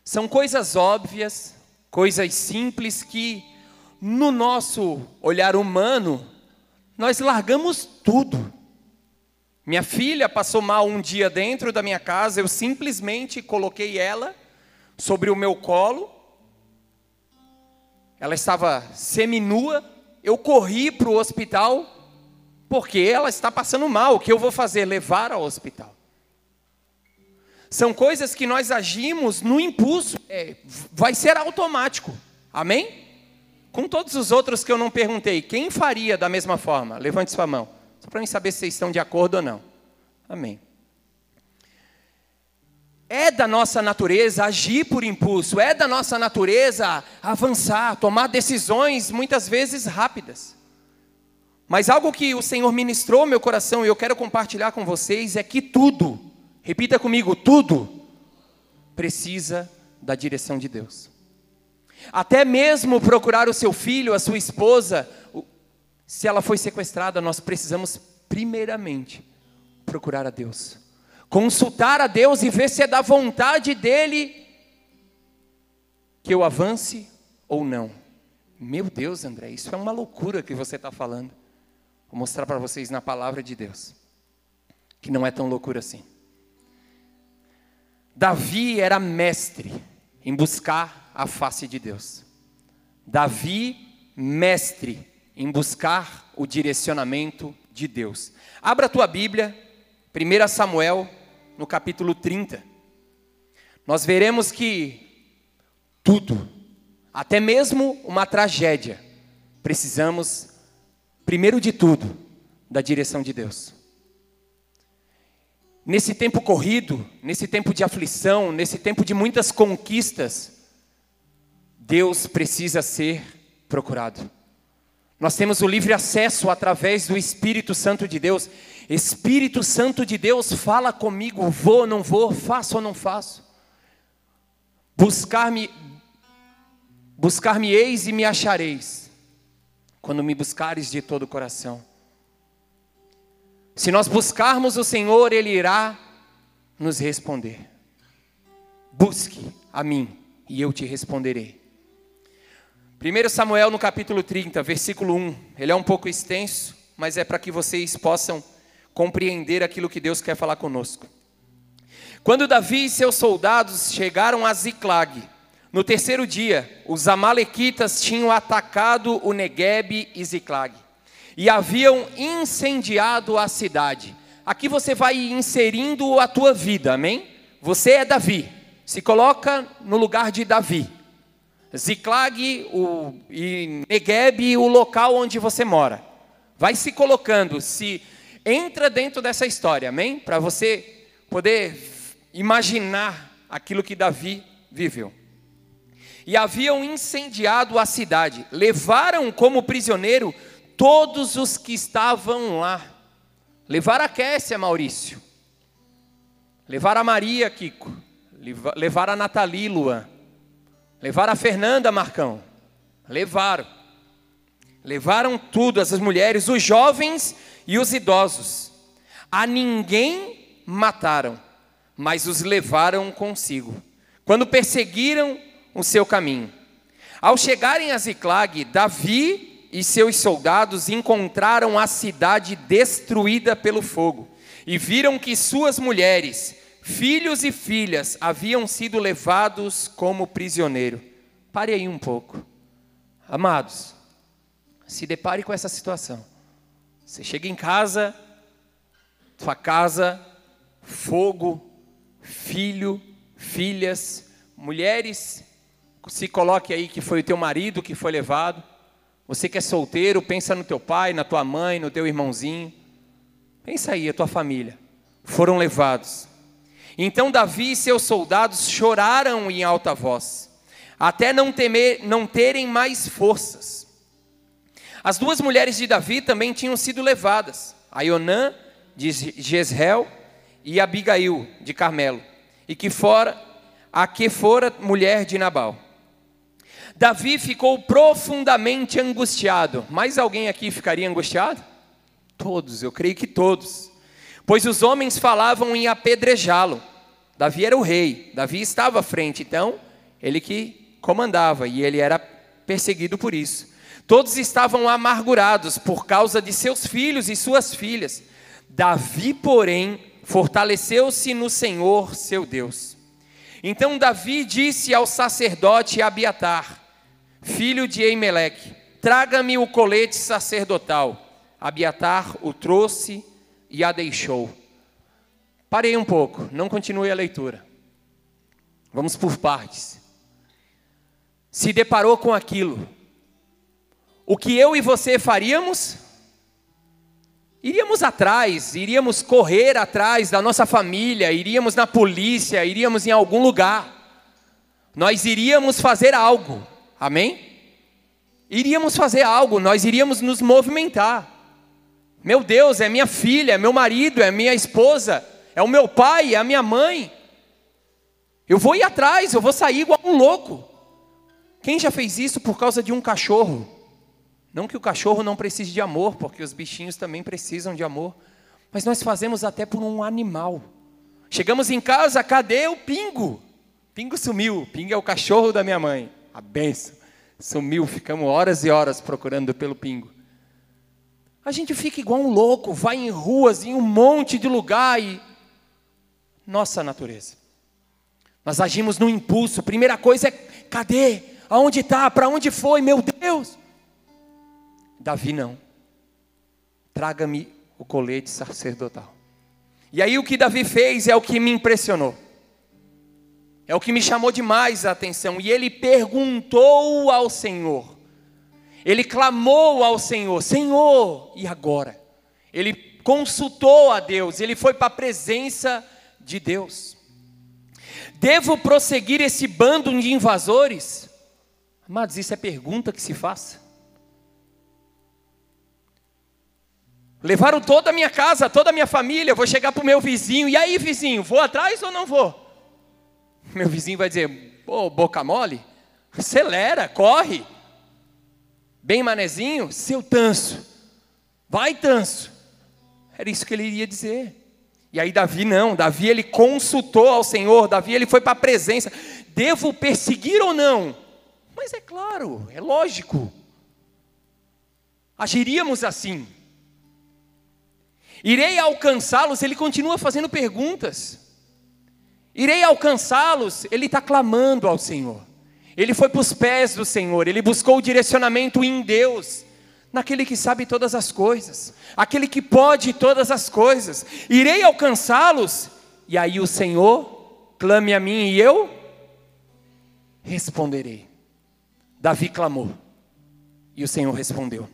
São coisas óbvias, coisas simples que, no nosso olhar humano, nós largamos tudo. Minha filha passou mal um dia dentro da minha casa, eu simplesmente coloquei ela sobre o meu colo. Ela estava seminua, eu corri para o hospital, porque ela está passando mal. O que eu vou fazer? Levar ao hospital. São coisas que nós agimos no impulso, é, vai ser automático. Amém? Com todos os outros que eu não perguntei, quem faria da mesma forma? Levante sua mão. Só para mim saber se vocês estão de acordo ou não. Amém. É da nossa natureza agir por impulso, é da nossa natureza avançar, tomar decisões muitas vezes rápidas. Mas algo que o Senhor ministrou meu coração e eu quero compartilhar com vocês é que tudo, Repita comigo: tudo precisa da direção de Deus. Até mesmo procurar o seu filho, a sua esposa, se ela foi sequestrada, nós precisamos, primeiramente, procurar a Deus, consultar a Deus e ver se é da vontade dEle que eu avance ou não. Meu Deus, André, isso é uma loucura que você está falando. Vou mostrar para vocês na palavra de Deus, que não é tão loucura assim. Davi era mestre em buscar a face de Deus. Davi, mestre em buscar o direcionamento de Deus. Abra a tua Bíblia, 1 Samuel, no capítulo 30. Nós veremos que tudo, até mesmo uma tragédia, precisamos, primeiro de tudo, da direção de Deus. Nesse tempo corrido, nesse tempo de aflição, nesse tempo de muitas conquistas, Deus precisa ser procurado. Nós temos o livre acesso através do Espírito Santo de Deus. Espírito Santo de Deus, fala comigo, vou ou não vou, faço ou não faço. Buscar-me buscar-me-eis e me achareis, quando me buscares de todo o coração. Se nós buscarmos o Senhor, Ele irá nos responder. Busque a mim e eu te responderei. 1 Samuel no capítulo 30, versículo 1. Ele é um pouco extenso, mas é para que vocês possam compreender aquilo que Deus quer falar conosco. Quando Davi e seus soldados chegaram a Ziclag, no terceiro dia, os amalequitas tinham atacado o Negueb e Ziclag e haviam incendiado a cidade. Aqui você vai inserindo a tua vida, amém? Você é Davi, se coloca no lugar de Davi. Ziclag o, e Negueb, o local onde você mora. Vai se colocando, se entra dentro dessa história, amém? Para você poder imaginar aquilo que Davi viveu. E haviam incendiado a cidade, levaram como prisioneiro todos os que estavam lá. Levaram a Kécia, Maurício. Levaram a Maria, Kiko. Levaram a Nathalie, Luan. Levaram a Fernanda, Marcão. Levaram. Levaram tudo, essas mulheres, os jovens e os idosos. A ninguém mataram, mas os levaram consigo, quando perseguiram o seu caminho. Ao chegarem a Ziclag, Davi e seus soldados encontraram a cidade destruída pelo fogo e viram que suas mulheres, filhos e filhas haviam sido levados como prisioneiro. Pare aí um pouco. Amados, se depare com essa situação. Você chega em casa, sua casa, fogo, filho, filhas, mulheres, se coloque aí que foi o teu marido que foi levado. Você que é solteiro, pensa no teu pai, na tua mãe, no teu irmãozinho. Pensa aí, a tua família. Foram levados. Então Davi e seus soldados choraram em alta voz, até não temer, não terem mais forças. As duas mulheres de Davi também tinham sido levadas, Aionã de Jezreel e Abigail de Carmelo, e que fora a que fora mulher de Nabal. Davi ficou profundamente angustiado. Mais alguém aqui ficaria angustiado? Todos, eu creio que todos. Pois os homens falavam em apedrejá-lo. Davi era o rei, Davi estava à frente, então ele que comandava e ele era perseguido por isso. Todos estavam amargurados por causa de seus filhos e suas filhas. Davi, porém, fortaleceu-se no Senhor, seu Deus. Então Davi disse ao sacerdote Abiatar, filho de Eimeleque: Traga-me o colete sacerdotal. Abiatar o trouxe e a deixou. Parei um pouco, não continue a leitura. Vamos por partes. Se deparou com aquilo, o que eu e você faríamos? Iríamos atrás, iríamos correr atrás da nossa família, iríamos na polícia, iríamos em algum lugar. Nós iríamos fazer algo, amém? Iríamos fazer algo, nós iríamos nos movimentar. Meu Deus, é minha filha, é meu marido, é minha esposa, é o meu pai, é a minha mãe. Eu vou ir atrás, eu vou sair igual um louco. Quem já fez isso por causa de um cachorro? Não que o cachorro não precise de amor, porque os bichinhos também precisam de amor. Mas nós fazemos até por um animal. Chegamos em casa, cadê o pingo? Pingo sumiu. Pingo é o cachorro da minha mãe. A benção. Sumiu, ficamos horas e horas procurando pelo pingo. A gente fica igual um louco, vai em ruas, em um monte de lugar e. Nossa natureza. Nós agimos no impulso. Primeira coisa é: cadê? Aonde está? Para onde foi? Meu Deus! Davi não. Traga-me o colete sacerdotal. E aí o que Davi fez é o que me impressionou. É o que me chamou demais a atenção. E ele perguntou ao Senhor. Ele clamou ao Senhor: Senhor, e agora? Ele consultou a Deus, ele foi para a presença de Deus. Devo prosseguir esse bando de invasores? Amados, isso é pergunta que se faça. Levaram toda a minha casa, toda a minha família. Vou chegar para o meu vizinho. E aí, vizinho, vou atrás ou não vou? Meu vizinho vai dizer: Pô, boca mole, acelera, corre. Bem manezinho, seu tanso. Vai, tanso. Era isso que ele iria dizer. E aí Davi não, Davi ele consultou ao Senhor, Davi ele foi para a presença. Devo perseguir ou não? Mas é claro, é lógico. Agiríamos assim. Irei alcançá-los, ele continua fazendo perguntas. Irei alcançá-los, ele está clamando ao Senhor. Ele foi para os pés do Senhor, ele buscou o direcionamento em Deus, naquele que sabe todas as coisas, aquele que pode todas as coisas. Irei alcançá-los, e aí o Senhor clame a mim e eu responderei. Davi clamou, e o Senhor respondeu: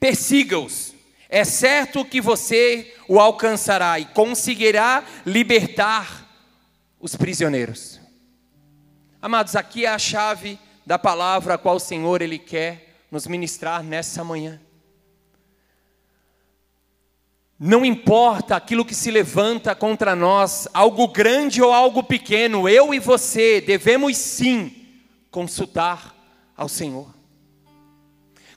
Persiga-os, é certo que você o alcançará e conseguirá libertar os prisioneiros. Amados, aqui é a chave da palavra a qual o Senhor ele quer nos ministrar nessa manhã. Não importa aquilo que se levanta contra nós, algo grande ou algo pequeno, eu e você devemos sim consultar ao Senhor.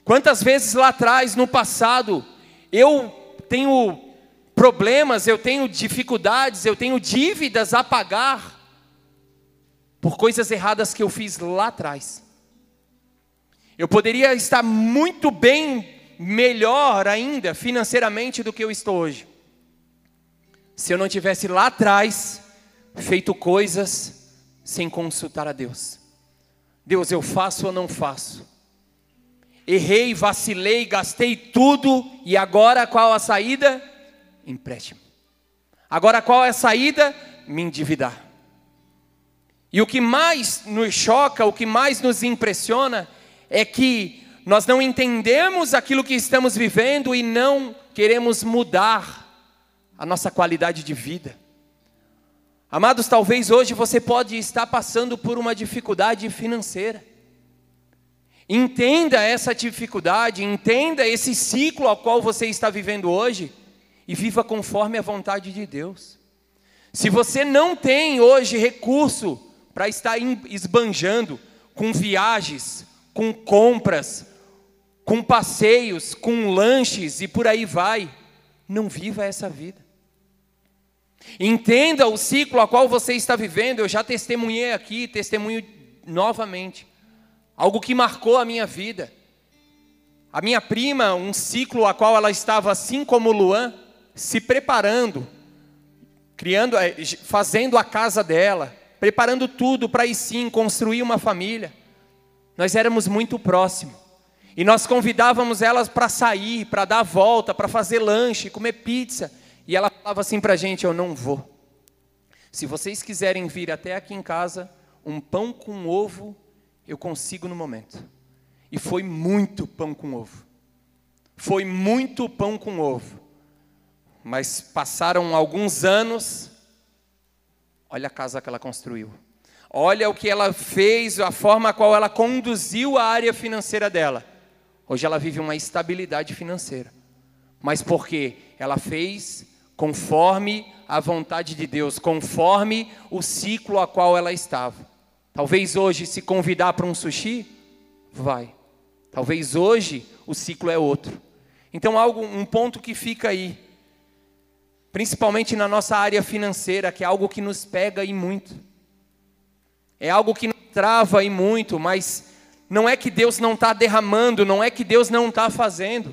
Quantas vezes lá atrás, no passado, eu tenho problemas, eu tenho dificuldades, eu tenho dívidas a pagar por coisas erradas que eu fiz lá atrás. Eu poderia estar muito bem, melhor ainda financeiramente do que eu estou hoje. Se eu não tivesse lá atrás feito coisas sem consultar a Deus. Deus, eu faço ou não faço? Errei, vacilei, gastei tudo e agora qual a saída? Empréstimo. Agora qual é a saída? Me endividar. E o que mais nos choca, o que mais nos impressiona é que nós não entendemos aquilo que estamos vivendo e não queremos mudar a nossa qualidade de vida. Amados, talvez hoje você pode estar passando por uma dificuldade financeira. Entenda essa dificuldade, entenda esse ciclo ao qual você está vivendo hoje e viva conforme a vontade de Deus. Se você não tem hoje recurso para estar esbanjando com viagens, com compras, com passeios, com lanches e por aí vai, não viva essa vida. Entenda o ciclo a qual você está vivendo. Eu já testemunhei aqui, testemunho novamente. Algo que marcou a minha vida. A minha prima, um ciclo a qual ela estava assim como Luan, se preparando, criando, eh, fazendo a casa dela, preparando tudo para aí sim construir uma família. Nós éramos muito próximos. E nós convidávamos elas para sair, para dar a volta, para fazer lanche, comer pizza. E ela falava assim para a gente: Eu não vou. Se vocês quiserem vir até aqui em casa, um pão com ovo eu consigo no momento. E foi muito pão com ovo. Foi muito pão com ovo. Mas passaram alguns anos, olha a casa que ela construiu. Olha o que ela fez, a forma a qual ela conduziu a área financeira dela. Hoje ela vive uma estabilidade financeira. Mas por quê? Ela fez conforme a vontade de Deus, conforme o ciclo a qual ela estava. Talvez hoje, se convidar para um sushi, vai. Talvez hoje o ciclo é outro. Então, algo, um ponto que fica aí, principalmente na nossa área financeira, que é algo que nos pega e muito. É algo que nos trava e muito, mas não é que Deus não está derramando, não é que Deus não está fazendo.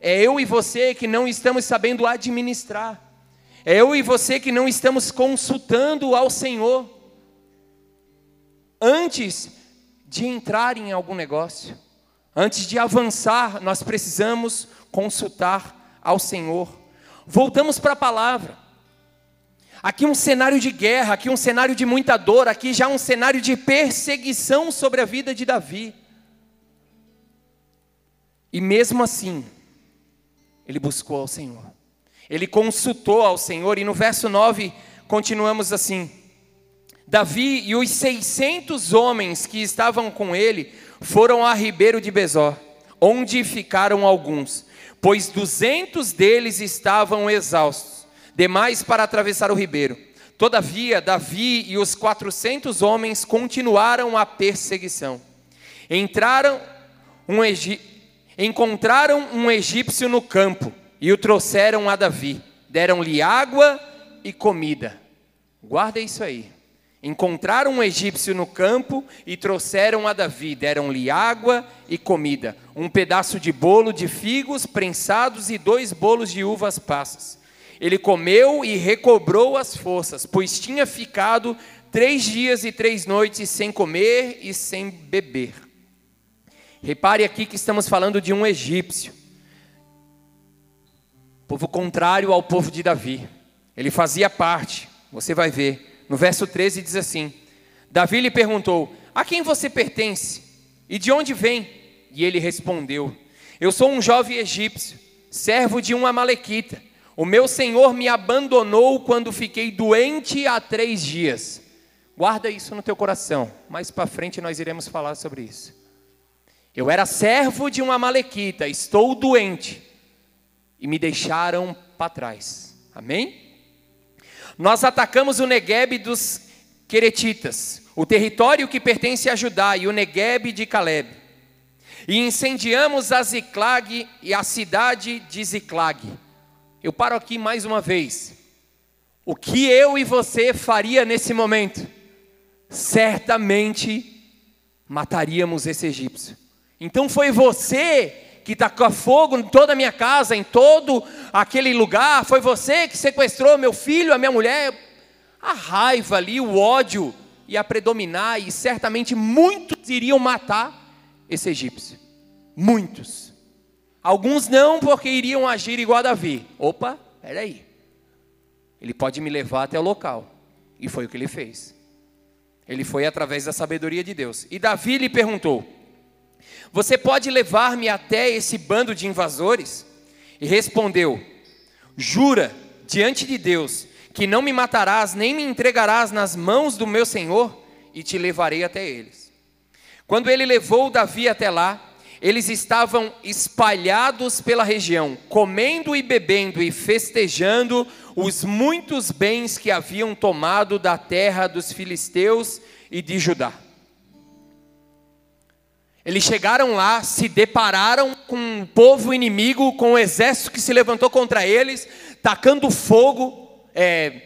É eu e você que não estamos sabendo administrar. É eu e você que não estamos consultando ao Senhor antes de entrar em algum negócio, antes de avançar, nós precisamos consultar ao Senhor. Voltamos para a palavra. Aqui um cenário de guerra, aqui um cenário de muita dor, aqui já um cenário de perseguição sobre a vida de Davi. E mesmo assim, ele buscou ao Senhor. Ele consultou ao Senhor, e no verso 9 continuamos assim: Davi e os 600 homens que estavam com ele foram a Ribeiro de Bezó, onde ficaram alguns, pois duzentos deles estavam exaustos, demais para atravessar o ribeiro. Todavia, Davi e os quatrocentos homens continuaram a perseguição. Entraram um encontraram um egípcio no campo e o trouxeram a Davi. deram-lhe água e comida. Guarda isso aí. Encontraram um egípcio no campo e trouxeram a Davi, deram-lhe água e comida, um pedaço de bolo de figos prensados e dois bolos de uvas passas. Ele comeu e recobrou as forças, pois tinha ficado três dias e três noites sem comer e sem beber. Repare aqui que estamos falando de um egípcio, povo contrário ao povo de Davi. Ele fazia parte, você vai ver no verso 13 diz assim: Davi lhe perguntou: A quem você pertence? E de onde vem? E ele respondeu: Eu sou um jovem egípcio, servo de um amalequita. O meu senhor me abandonou quando fiquei doente há três dias. Guarda isso no teu coração. Mais para frente nós iremos falar sobre isso. Eu era servo de um amalequita, estou doente e me deixaram para trás. Amém? Nós atacamos o Negueb dos Queretitas, o território que pertence a Judá, e o Negueb de Caleb. E incendiamos a Ziclag e a cidade de Ziclag. Eu paro aqui mais uma vez. O que eu e você faria nesse momento? Certamente mataríamos esse egípcio. Então foi você que tacou fogo em toda a minha casa, em todo aquele lugar, foi você que sequestrou meu filho, a minha mulher. A raiva ali, o ódio ia predominar e certamente muitos iriam matar esse egípcio. Muitos. Alguns não, porque iriam agir igual a Davi. Opa, peraí. Ele pode me levar até o local. E foi o que ele fez. Ele foi através da sabedoria de Deus. E Davi lhe perguntou: você pode levar-me até esse bando de invasores? E respondeu: Jura diante de Deus que não me matarás nem me entregarás nas mãos do meu senhor, e te levarei até eles. Quando ele levou Davi até lá, eles estavam espalhados pela região, comendo e bebendo e festejando os muitos bens que haviam tomado da terra dos filisteus e de Judá. Eles chegaram lá, se depararam com um povo inimigo, com um exército que se levantou contra eles, tacando fogo, é,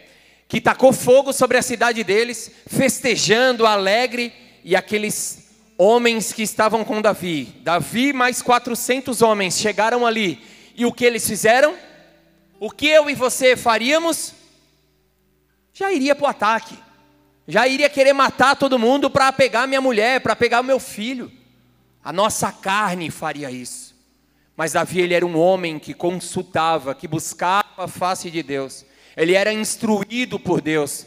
que tacou fogo sobre a cidade deles, festejando, alegre, e aqueles homens que estavam com Davi, Davi mais 400 homens chegaram ali, e o que eles fizeram? O que eu e você faríamos? Já iria para o ataque, já iria querer matar todo mundo para pegar minha mulher, para pegar o meu filho. A nossa carne faria isso. Mas Davi ele era um homem que consultava, que buscava a face de Deus. Ele era instruído por Deus.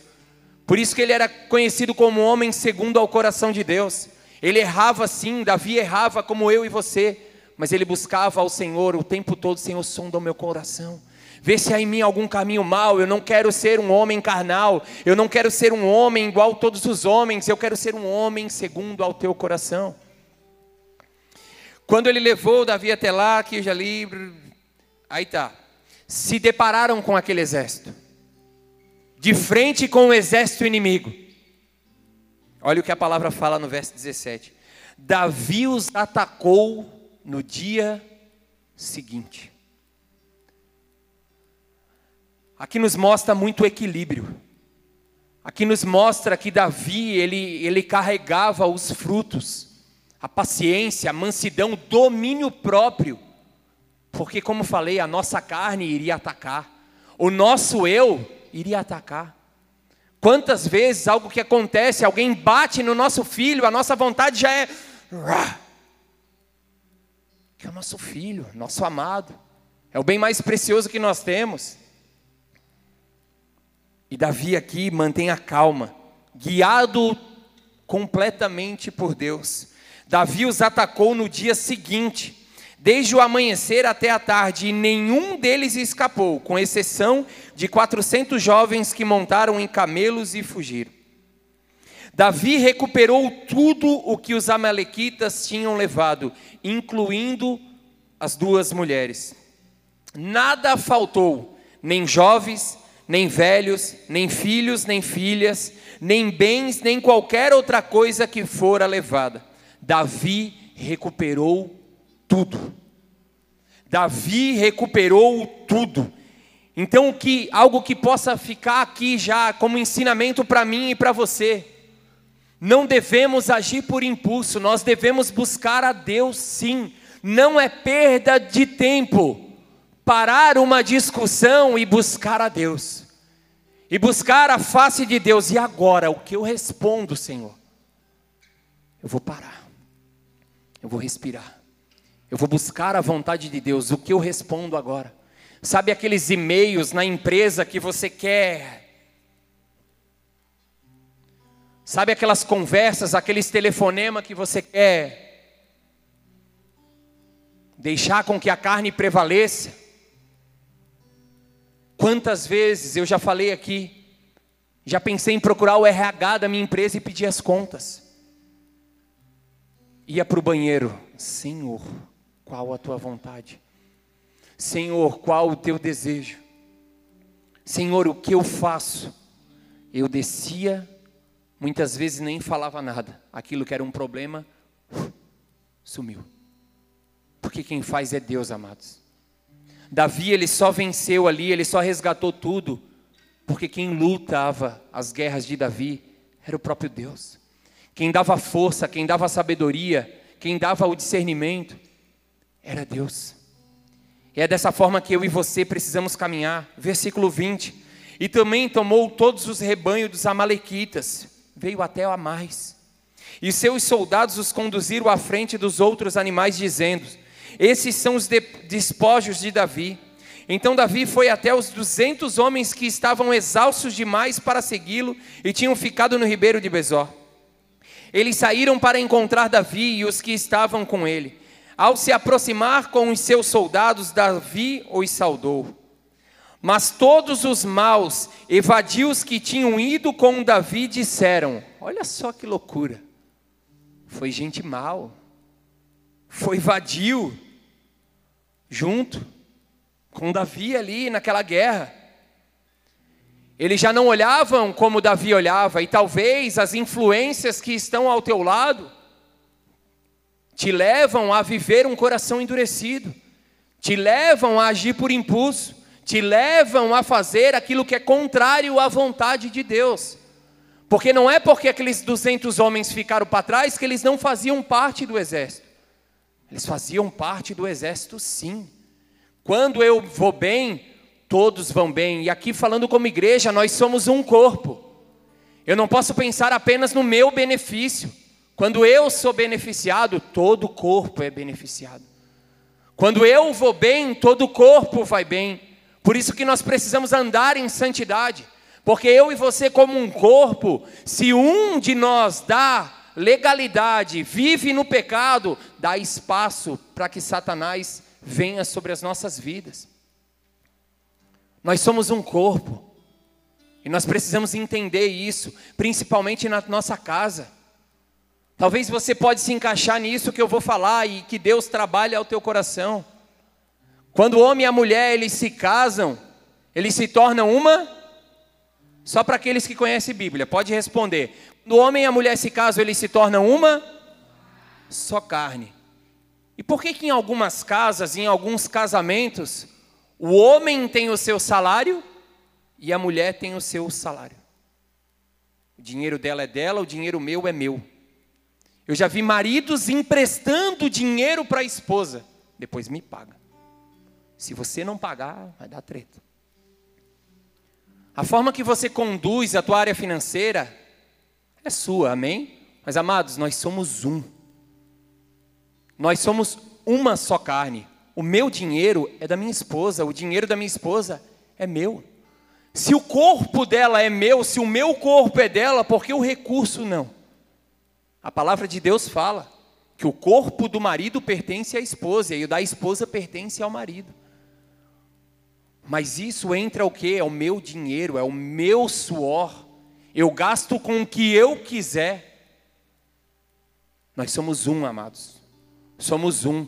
Por isso que ele era conhecido como homem segundo ao coração de Deus. Ele errava sim, Davi errava como eu e você, mas ele buscava ao Senhor o tempo todo, Senhor, sonda o meu coração. Vê se há em mim algum caminho mau. Eu não quero ser um homem carnal. Eu não quero ser um homem igual a todos os homens. Eu quero ser um homem segundo ao teu coração. Quando ele levou Davi até lá, que já li, aí tá. Se depararam com aquele exército. De frente com o exército inimigo. Olha o que a palavra fala no verso 17. Davi os atacou no dia seguinte. Aqui nos mostra muito equilíbrio. Aqui nos mostra que Davi, ele, ele carregava os frutos a paciência, a mansidão, domínio próprio. Porque, como falei, a nossa carne iria atacar, o nosso eu iria atacar. Quantas vezes algo que acontece, alguém bate no nosso filho, a nossa vontade já é. Que é o nosso filho, nosso amado, é o bem mais precioso que nós temos. E Davi aqui mantém a calma, guiado completamente por Deus. Davi os atacou no dia seguinte, desde o amanhecer até a tarde, e nenhum deles escapou, com exceção de 400 jovens que montaram em camelos e fugiram. Davi recuperou tudo o que os amalequitas tinham levado, incluindo as duas mulheres. Nada faltou, nem jovens, nem velhos, nem filhos, nem filhas, nem bens, nem qualquer outra coisa que fora levada. Davi recuperou tudo. Davi recuperou tudo. Então, que algo que possa ficar aqui já como ensinamento para mim e para você. Não devemos agir por impulso, nós devemos buscar a Deus sim. Não é perda de tempo parar uma discussão e buscar a Deus. E buscar a face de Deus. E agora, o que eu respondo, Senhor? Eu vou parar. Eu vou respirar. Eu vou buscar a vontade de Deus. O que eu respondo agora? Sabe aqueles e-mails na empresa que você quer? Sabe aquelas conversas, aqueles telefonemas que você quer deixar com que a carne prevaleça? Quantas vezes eu já falei aqui, já pensei em procurar o RH da minha empresa e pedir as contas. Ia para o banheiro, Senhor, qual a tua vontade? Senhor, qual o teu desejo? Senhor, o que eu faço? Eu descia, muitas vezes nem falava nada. Aquilo que era um problema, sumiu. Porque quem faz é Deus, amados. Davi, ele só venceu ali, ele só resgatou tudo, porque quem lutava as guerras de Davi era o próprio Deus. Quem dava força, quem dava sabedoria, quem dava o discernimento, era Deus. E é dessa forma que eu e você precisamos caminhar. Versículo 20. E também tomou todos os rebanhos dos Amalequitas, veio até a mais. E seus soldados os conduziram à frente dos outros animais, dizendo: Esses são os despojos de Davi. Então Davi foi até os duzentos homens que estavam exaustos demais para segui-lo e tinham ficado no ribeiro de Besor. Eles saíram para encontrar Davi e os que estavam com ele. Ao se aproximar com os seus soldados, Davi os saudou. Mas todos os maus evadios que tinham ido com Davi disseram: Olha só que loucura. Foi gente mal. Foi vadio junto com Davi ali naquela guerra. Eles já não olhavam como Davi olhava, e talvez as influências que estão ao teu lado te levam a viver um coração endurecido, te levam a agir por impulso, te levam a fazer aquilo que é contrário à vontade de Deus. Porque não é porque aqueles 200 homens ficaram para trás que eles não faziam parte do exército. Eles faziam parte do exército sim. Quando eu vou bem, todos vão bem. E aqui falando como igreja, nós somos um corpo. Eu não posso pensar apenas no meu benefício. Quando eu sou beneficiado, todo o corpo é beneficiado. Quando eu vou bem, todo o corpo vai bem. Por isso que nós precisamos andar em santidade. Porque eu e você, como um corpo, se um de nós dá legalidade, vive no pecado, dá espaço para que Satanás venha sobre as nossas vidas. Nós somos um corpo. E nós precisamos entender isso, principalmente na nossa casa. Talvez você pode se encaixar nisso que eu vou falar e que Deus trabalhe ao teu coração. Quando o homem e a mulher eles se casam, eles se tornam uma só para aqueles que conhecem Bíblia, pode responder. Quando o homem e a mulher se casam, eles se tornam uma só carne. E por que que em algumas casas, em alguns casamentos, o homem tem o seu salário e a mulher tem o seu salário? O dinheiro dela é dela, o dinheiro meu é meu. Eu já vi maridos emprestando dinheiro para a esposa, depois me paga. Se você não pagar, vai dar treta. A forma que você conduz a tua área financeira é sua, amém? Mas amados, nós somos um. Nós somos uma só carne. O meu dinheiro é da minha esposa, o dinheiro da minha esposa é meu. Se o corpo dela é meu, se o meu corpo é dela, por que o recurso não? A palavra de Deus fala que o corpo do marido pertence à esposa e o da esposa pertence ao marido. Mas isso entra o que? É o meu dinheiro, é o meu suor. Eu gasto com o que eu quiser. Nós somos um, amados. Somos um.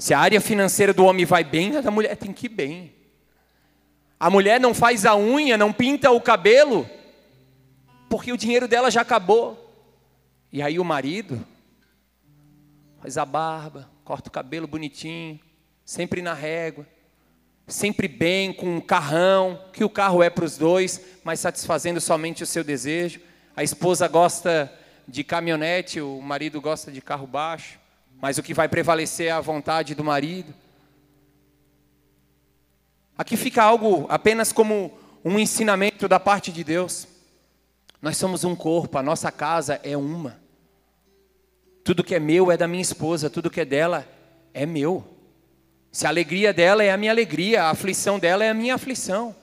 Se a área financeira do homem vai bem, a da mulher tem que ir bem. A mulher não faz a unha, não pinta o cabelo, porque o dinheiro dela já acabou. E aí o marido faz a barba, corta o cabelo bonitinho, sempre na régua, sempre bem, com um carrão, que o carro é para os dois, mas satisfazendo somente o seu desejo. A esposa gosta de caminhonete, o marido gosta de carro baixo, mas o que vai prevalecer é a vontade do marido. Aqui fica algo apenas como um ensinamento da parte de Deus. Nós somos um corpo, a nossa casa é uma. Tudo que é meu é da minha esposa, tudo que é dela é meu. Se a alegria dela é a minha alegria, a aflição dela é a minha aflição.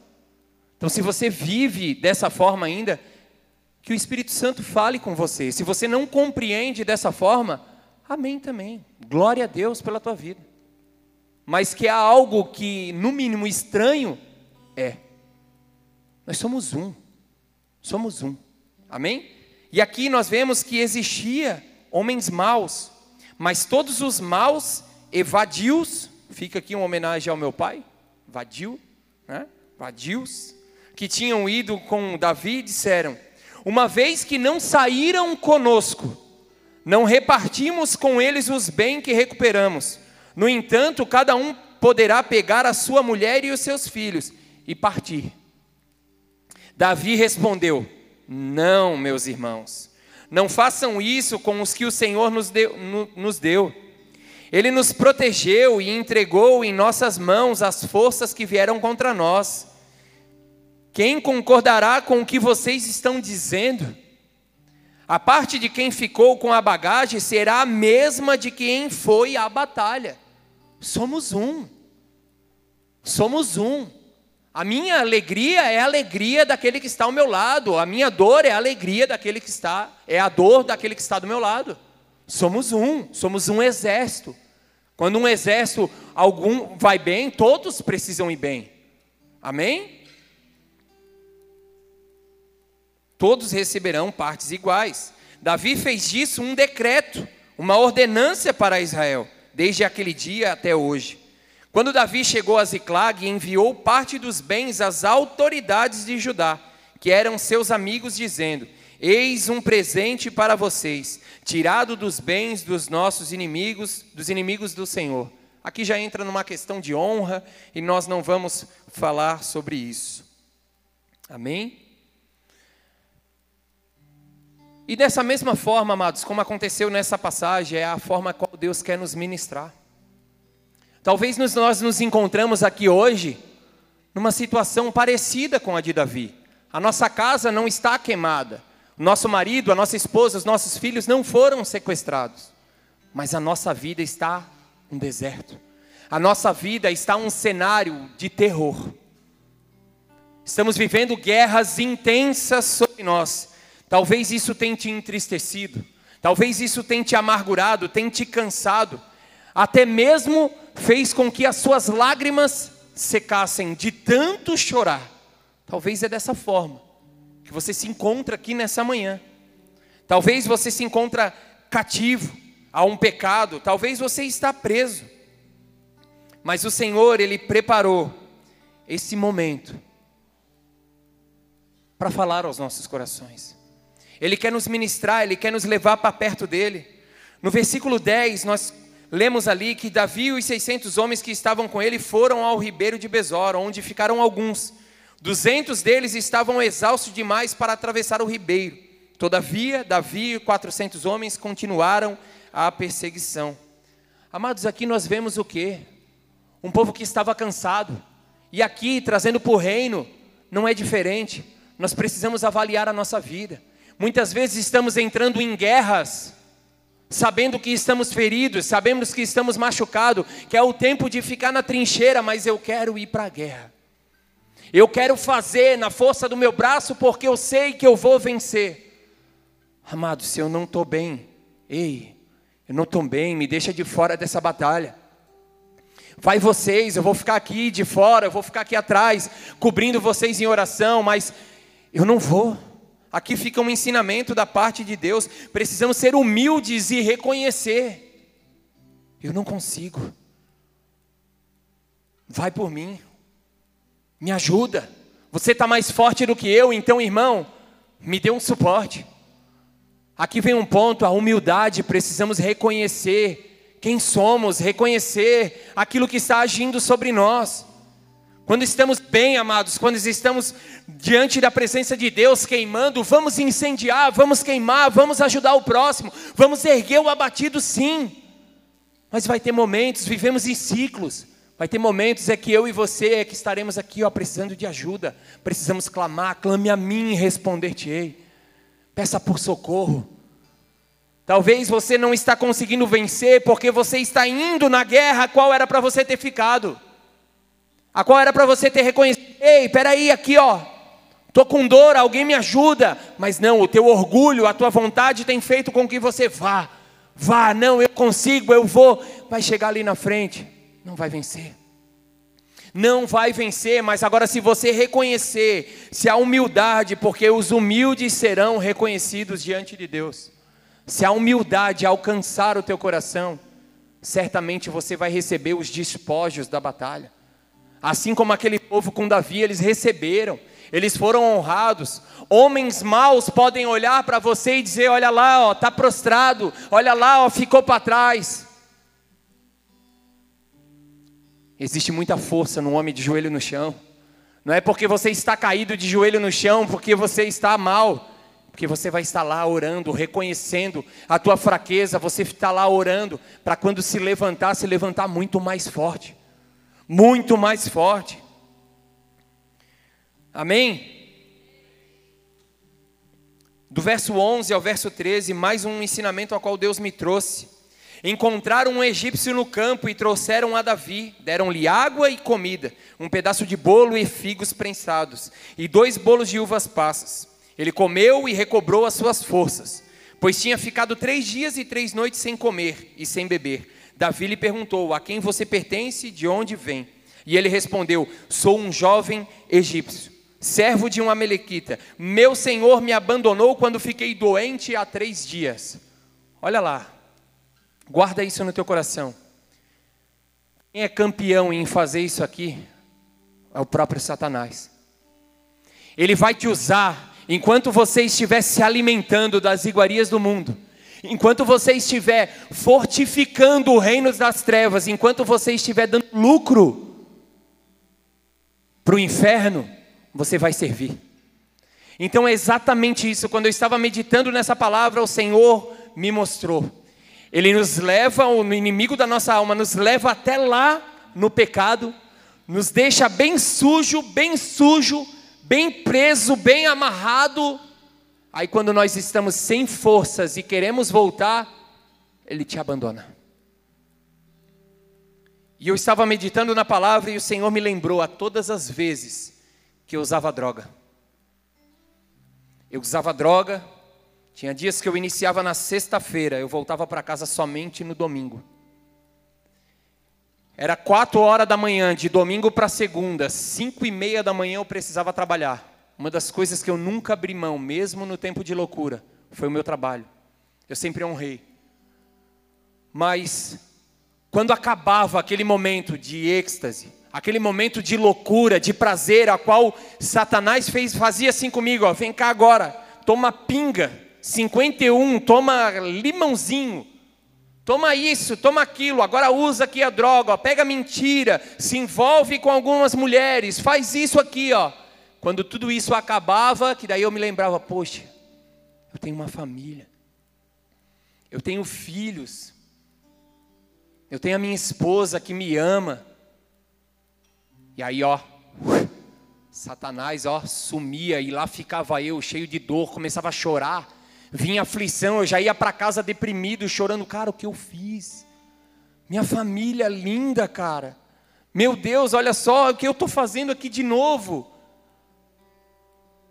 Então, se você vive dessa forma ainda, que o Espírito Santo fale com você. Se você não compreende dessa forma, amém também. Glória a Deus pela tua vida. Mas que há algo que, no mínimo, estranho, é. Nós somos um. Somos um. Amém? E aqui nós vemos que existia homens maus, mas todos os maus evadios, fica aqui uma homenagem ao meu pai, vadio, né? Vadios, que tinham ido com Davi, disseram: Uma vez que não saíram conosco, não repartimos com eles os bens que recuperamos. No entanto, cada um poderá pegar a sua mulher e os seus filhos e partir. Davi respondeu: Não, meus irmãos, não façam isso com os que o Senhor nos deu. Nos deu. Ele nos protegeu e entregou em nossas mãos as forças que vieram contra nós. Quem concordará com o que vocês estão dizendo? A parte de quem ficou com a bagagem será a mesma de quem foi à batalha. Somos um. Somos um. A minha alegria é a alegria daquele que está ao meu lado, a minha dor é a alegria daquele que está, é a dor daquele que está do meu lado. Somos um, somos um exército. Quando um exército algum vai bem, todos precisam ir bem. Amém? Todos receberão partes iguais. Davi fez disso um decreto, uma ordenância para Israel, desde aquele dia até hoje. Quando Davi chegou a Ziclag, enviou parte dos bens às autoridades de Judá, que eram seus amigos, dizendo: Eis um presente para vocês, tirado dos bens dos nossos inimigos, dos inimigos do Senhor. Aqui já entra numa questão de honra e nós não vamos falar sobre isso. Amém? E dessa mesma forma, amados, como aconteceu nessa passagem, é a forma qual Deus quer nos ministrar. Talvez nós nos encontramos aqui hoje numa situação parecida com a de Davi. A nossa casa não está queimada. O nosso marido, a nossa esposa, os nossos filhos não foram sequestrados. Mas a nossa vida está um deserto. A nossa vida está um cenário de terror. Estamos vivendo guerras intensas sobre nós. Talvez isso tenha te entristecido. Talvez isso tenha te amargurado, tenha te cansado até mesmo fez com que as suas lágrimas secassem de tanto chorar. Talvez é dessa forma que você se encontra aqui nessa manhã. Talvez você se encontra cativo a um pecado, talvez você está preso. Mas o Senhor, ele preparou esse momento para falar aos nossos corações. Ele quer nos ministrar, ele quer nos levar para perto dele. No versículo 10, nós lemos ali que Davi e os 600 homens que estavam com ele foram ao ribeiro de Besor, onde ficaram alguns. Duzentos deles estavam exaustos demais para atravessar o ribeiro. Todavia, Davi e 400 homens continuaram a perseguição. Amados, aqui nós vemos o que? Um povo que estava cansado. E aqui, trazendo para o reino, não é diferente. Nós precisamos avaliar a nossa vida. Muitas vezes estamos entrando em guerras sabendo que estamos feridos, sabemos que estamos machucados, que é o tempo de ficar na trincheira, mas eu quero ir para a guerra. Eu quero fazer na força do meu braço, porque eu sei que eu vou vencer. Amado, se eu não estou bem, ei, eu não estou bem, me deixa de fora dessa batalha. Vai vocês, eu vou ficar aqui de fora, eu vou ficar aqui atrás, cobrindo vocês em oração, mas eu não vou. Aqui fica um ensinamento da parte de Deus. Precisamos ser humildes e reconhecer. Eu não consigo. Vai por mim. Me ajuda. Você está mais forte do que eu, então, irmão, me dê um suporte. Aqui vem um ponto, a humildade. Precisamos reconhecer quem somos, reconhecer aquilo que está agindo sobre nós. Quando estamos bem, amados, quando estamos diante da presença de Deus queimando, vamos incendiar, vamos queimar, vamos ajudar o próximo, vamos erguer o abatido, sim. Mas vai ter momentos, vivemos em ciclos. Vai ter momentos é que eu e você é que estaremos aqui, ó, precisando de ajuda. Precisamos clamar, clame a mim e responder-te-ei. Peça por socorro. Talvez você não está conseguindo vencer porque você está indo na guerra qual era para você ter ficado a qual era para você ter reconhecido, ei, peraí, aqui ó, estou com dor, alguém me ajuda, mas não, o teu orgulho, a tua vontade tem feito com que você vá, vá, não, eu consigo, eu vou, vai chegar ali na frente, não vai vencer. Não vai vencer, mas agora, se você reconhecer, se a humildade, porque os humildes serão reconhecidos diante de Deus, se a humildade alcançar o teu coração, certamente você vai receber os despojos da batalha. Assim como aquele povo com Davi, eles receberam, eles foram honrados. Homens maus podem olhar para você e dizer: olha lá, ó, tá prostrado, olha lá, ó, ficou para trás. Existe muita força no homem de joelho no chão. Não é porque você está caído de joelho no chão, porque você está mal, porque você vai estar lá orando, reconhecendo a tua fraqueza, você está lá orando para quando se levantar, se levantar muito mais forte muito mais forte. Amém? Do verso 11 ao verso 13, mais um ensinamento ao qual Deus me trouxe. Encontraram um egípcio no campo e trouxeram a Davi, deram-lhe água e comida, um pedaço de bolo e figos prensados, e dois bolos de uvas passas. Ele comeu e recobrou as suas forças, pois tinha ficado três dias e três noites sem comer e sem beber. Davi lhe perguntou: A quem você pertence? De onde vem? E ele respondeu: Sou um jovem egípcio, servo de um amalequita. Meu senhor me abandonou quando fiquei doente há três dias. Olha lá, guarda isso no teu coração. Quem é campeão em fazer isso aqui é o próprio Satanás. Ele vai te usar enquanto você estiver se alimentando das iguarias do mundo Enquanto você estiver fortificando o reino das trevas, enquanto você estiver dando lucro para o inferno, você vai servir. Então é exatamente isso. Quando eu estava meditando nessa palavra, o Senhor me mostrou. Ele nos leva, o inimigo da nossa alma, nos leva até lá no pecado, nos deixa bem sujo, bem sujo, bem preso, bem amarrado Aí, quando nós estamos sem forças e queremos voltar, Ele te abandona. E eu estava meditando na palavra e o Senhor me lembrou a todas as vezes que eu usava droga. Eu usava droga, tinha dias que eu iniciava na sexta-feira, eu voltava para casa somente no domingo. Era quatro horas da manhã, de domingo para segunda, cinco e meia da manhã eu precisava trabalhar. Uma das coisas que eu nunca abri mão, mesmo no tempo de loucura, foi o meu trabalho. Eu sempre honrei. Mas, quando acabava aquele momento de êxtase, aquele momento de loucura, de prazer, a qual Satanás fez, fazia assim comigo: ó, vem cá agora, toma pinga, 51, toma limãozinho, toma isso, toma aquilo, agora usa aqui a droga, ó, pega mentira, se envolve com algumas mulheres, faz isso aqui, ó. Quando tudo isso acabava, que daí eu me lembrava, poxa, eu tenho uma família. Eu tenho filhos. Eu tenho a minha esposa que me ama. E aí, ó, Satanás, ó, sumia e lá ficava eu, cheio de dor, começava a chorar. Vinha aflição, eu já ia para casa deprimido, chorando, cara, o que eu fiz? Minha família linda, cara. Meu Deus, olha só o que eu estou fazendo aqui de novo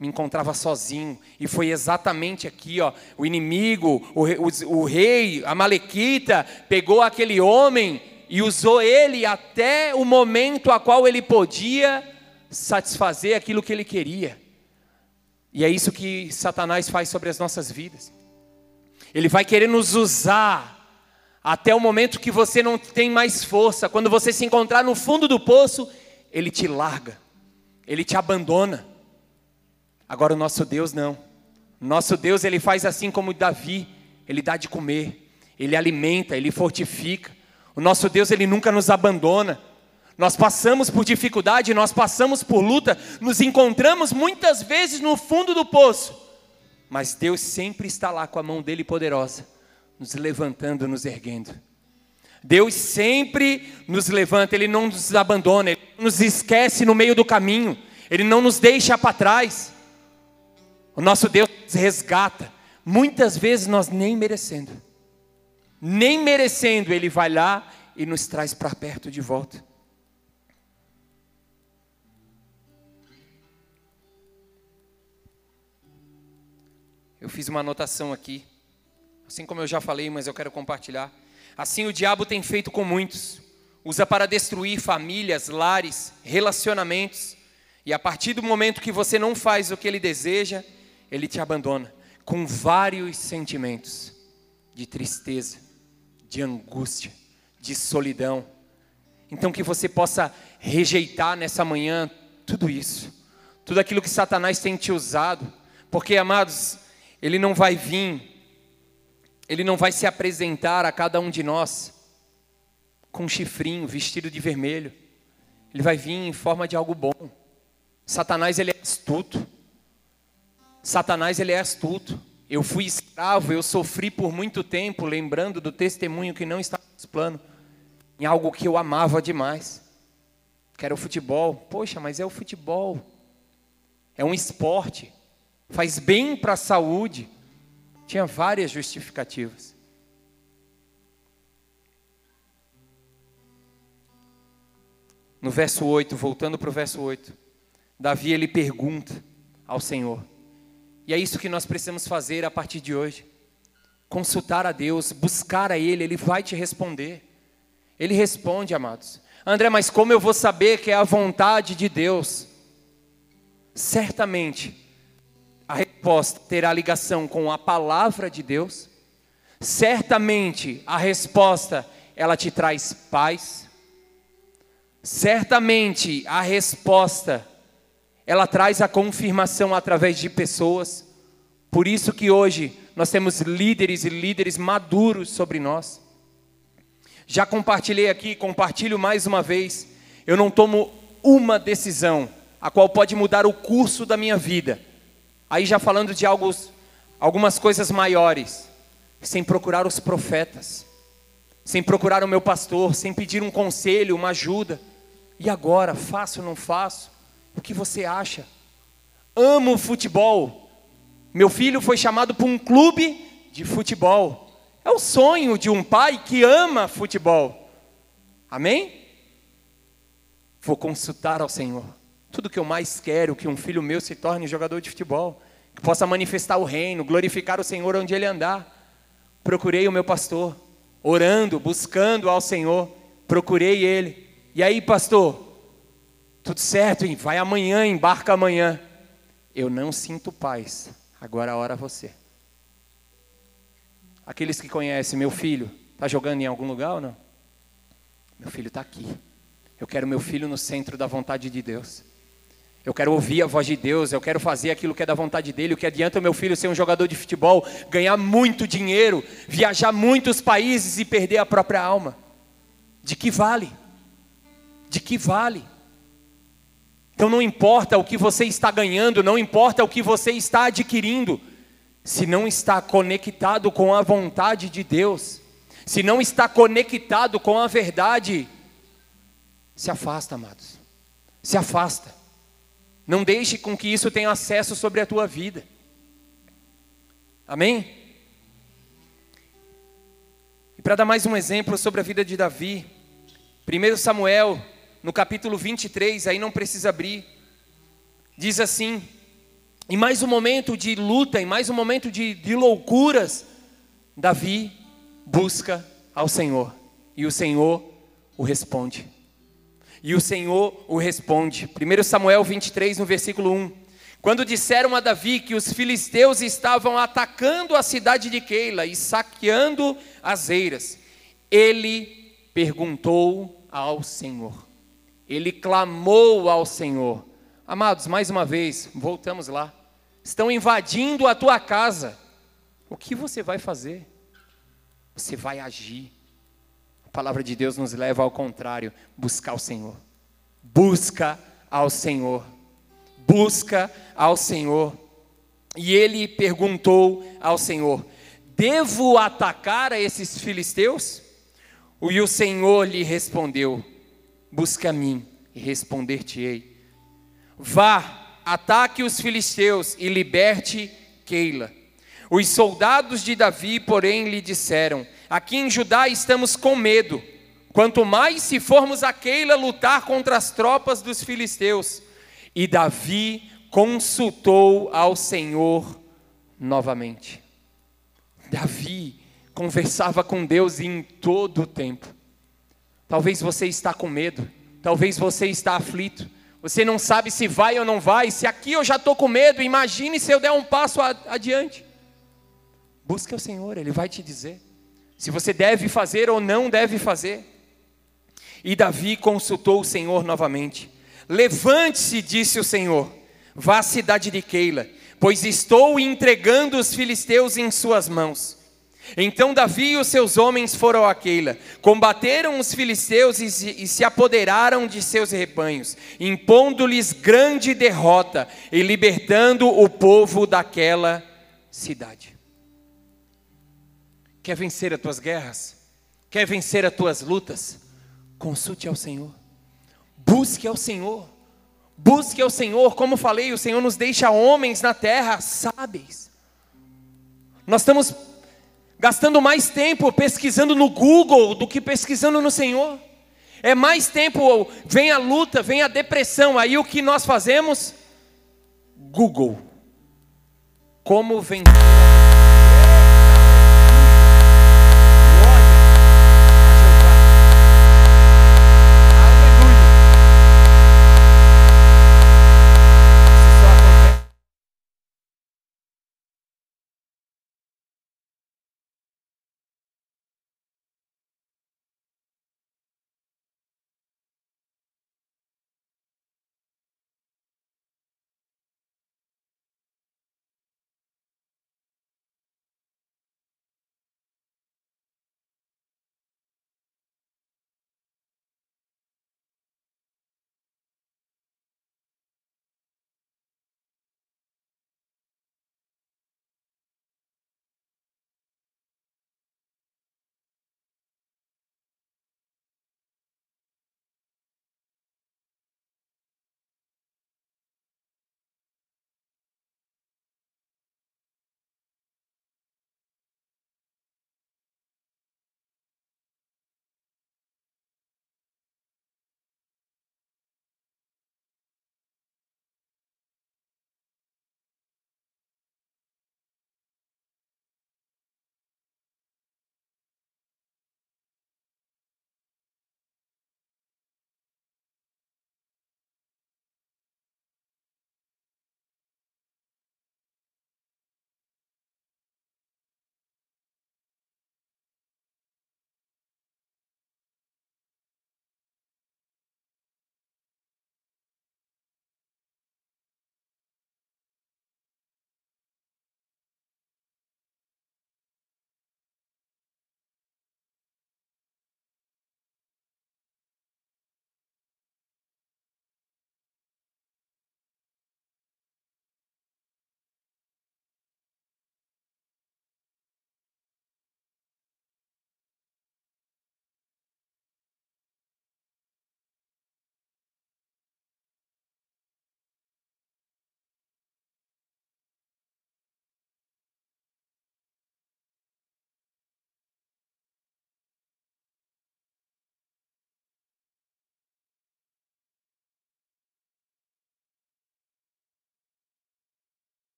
me encontrava sozinho. E foi exatamente aqui, ó, o inimigo, o, o, o rei, a Malequita, pegou aquele homem e usou ele até o momento a qual ele podia satisfazer aquilo que ele queria. E é isso que Satanás faz sobre as nossas vidas. Ele vai querer nos usar até o momento que você não tem mais força. Quando você se encontrar no fundo do poço, ele te larga, ele te abandona. Agora o nosso Deus não. Nosso Deus, ele faz assim como Davi, ele dá de comer, ele alimenta, ele fortifica. O nosso Deus, ele nunca nos abandona. Nós passamos por dificuldade, nós passamos por luta, nos encontramos muitas vezes no fundo do poço, mas Deus sempre está lá com a mão dele poderosa, nos levantando, nos erguendo. Deus sempre nos levanta, Ele não nos abandona, Ele nos esquece no meio do caminho, Ele não nos deixa para trás. O nosso Deus resgata, muitas vezes nós nem merecendo, nem merecendo, Ele vai lá e nos traz para perto de volta. Eu fiz uma anotação aqui, assim como eu já falei, mas eu quero compartilhar. Assim o diabo tem feito com muitos. Usa para destruir famílias, lares, relacionamentos. E a partir do momento que você não faz o que ele deseja, ele te abandona com vários sentimentos de tristeza, de angústia, de solidão. Então que você possa rejeitar nessa manhã tudo isso, tudo aquilo que Satanás tem te usado, porque amados, ele não vai vir ele não vai se apresentar a cada um de nós com um chifrinho, vestido de vermelho. Ele vai vir em forma de algo bom. Satanás ele é astuto. Satanás ele é astuto. Eu fui escravo, eu sofri por muito tempo, lembrando do testemunho que não está no plano, em algo que eu amava demais, que era o futebol. Poxa, mas é o futebol. É um esporte. Faz bem para a saúde. Tinha várias justificativas. No verso 8, voltando para o verso 8, Davi ele pergunta ao Senhor. E é isso que nós precisamos fazer a partir de hoje. Consultar a Deus, buscar a Ele, Ele vai te responder. Ele responde, amados. André, mas como eu vou saber que é a vontade de Deus? Certamente, a resposta terá ligação com a palavra de Deus. Certamente a resposta ela te traz paz. Certamente a resposta ela traz a confirmação através de pessoas. Por isso que hoje nós temos líderes e líderes maduros sobre nós. Já compartilhei aqui, compartilho mais uma vez. Eu não tomo uma decisão a qual pode mudar o curso da minha vida Aí já falando de algo, algumas coisas maiores, sem procurar os profetas, sem procurar o meu pastor, sem pedir um conselho, uma ajuda. E agora, faço ou não faço? O que você acha? Amo futebol. Meu filho foi chamado para um clube de futebol. É o sonho de um pai que ama futebol. Amém? Vou consultar ao Senhor. Tudo que eu mais quero que um filho meu se torne jogador de futebol, que possa manifestar o reino, glorificar o Senhor onde ele andar. Procurei o meu pastor, orando, buscando ao Senhor, procurei ele. E aí, pastor, tudo certo, hein? vai amanhã, embarca amanhã. Eu não sinto paz, agora a hora é você. Aqueles que conhecem, meu filho, está jogando em algum lugar ou não? Meu filho está aqui. Eu quero meu filho no centro da vontade de Deus. Eu quero ouvir a voz de Deus, eu quero fazer aquilo que é da vontade dele. O que adianta o meu filho ser um jogador de futebol, ganhar muito dinheiro, viajar muitos países e perder a própria alma? De que vale? De que vale? Então não importa o que você está ganhando, não importa o que você está adquirindo, se não está conectado com a vontade de Deus, se não está conectado com a verdade, se afasta, amados. Se afasta. Não deixe com que isso tenha acesso sobre a tua vida. Amém? E para dar mais um exemplo sobre a vida de Davi, 1 Samuel, no capítulo 23, aí não precisa abrir, diz assim: em mais um momento de luta, em mais um momento de, de loucuras, Davi busca ao Senhor, e o Senhor o responde. E o Senhor o responde. 1 Samuel 23, no versículo 1. Quando disseram a Davi que os filisteus estavam atacando a cidade de Keila e saqueando as eiras, ele perguntou ao Senhor. Ele clamou ao Senhor. Amados, mais uma vez, voltamos lá. Estão invadindo a tua casa. O que você vai fazer? Você vai agir. A palavra de Deus nos leva ao contrário, buscar o Senhor. busca ao Senhor. Busca ao Senhor. E ele perguntou ao Senhor: Devo atacar a esses filisteus? E o Senhor lhe respondeu: Busca a mim e responder-te-ei. Vá, ataque os filisteus e liberte Keila. Os soldados de Davi, porém, lhe disseram: Aqui em Judá estamos com medo, quanto mais se formos a Keila lutar contra as tropas dos filisteus. E Davi consultou ao Senhor novamente. Davi conversava com Deus em todo o tempo. Talvez você está com medo, talvez você está aflito, você não sabe se vai ou não vai, se aqui eu já estou com medo, imagine se eu der um passo adiante. Busque o Senhor, Ele vai te dizer se você deve fazer ou não deve fazer. E Davi consultou o Senhor novamente. Levante-se, disse o Senhor, vá à cidade de Keila, pois estou entregando os filisteus em suas mãos. Então Davi e os seus homens foram a Keila, combateram os filisteus e se, e se apoderaram de seus rebanhos, impondo-lhes grande derrota e libertando o povo daquela cidade. Quer vencer as tuas guerras? Quer vencer as tuas lutas? Consulte ao Senhor. Busque ao Senhor. Busque ao Senhor. Como falei, o Senhor nos deixa homens na terra sábeis. Nós estamos gastando mais tempo pesquisando no Google do que pesquisando no Senhor. É mais tempo, vem a luta, vem a depressão. Aí o que nós fazemos? Google. Como vencer?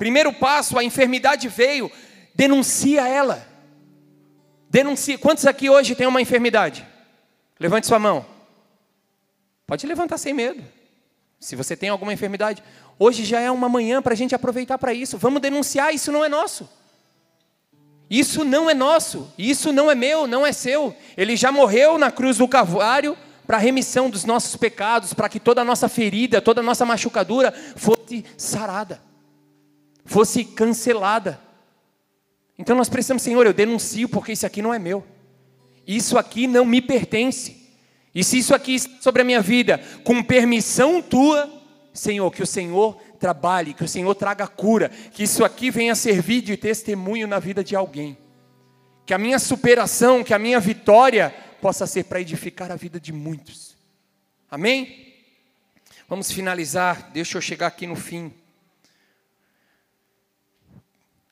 Primeiro passo, a enfermidade veio, denuncia ela. Denuncia. Quantos aqui hoje tem uma enfermidade? Levante sua mão. Pode levantar sem medo. Se você tem alguma enfermidade, hoje já é uma manhã para a gente aproveitar para isso. Vamos denunciar, isso não é nosso. Isso não é nosso, isso não é meu, não é seu. Ele já morreu na cruz do Calvário para a remissão dos nossos pecados, para que toda a nossa ferida, toda a nossa machucadura fosse sarada, fosse cancelada. Então nós precisamos, Senhor, eu denuncio porque isso aqui não é meu. Isso aqui não me pertence. E se isso aqui está sobre a minha vida, com permissão tua, Senhor, que o Senhor trabalhe, que o Senhor traga cura, que isso aqui venha servir de testemunho na vida de alguém. Que a minha superação, que a minha vitória possa ser para edificar a vida de muitos. Amém? Vamos finalizar, deixa eu chegar aqui no fim.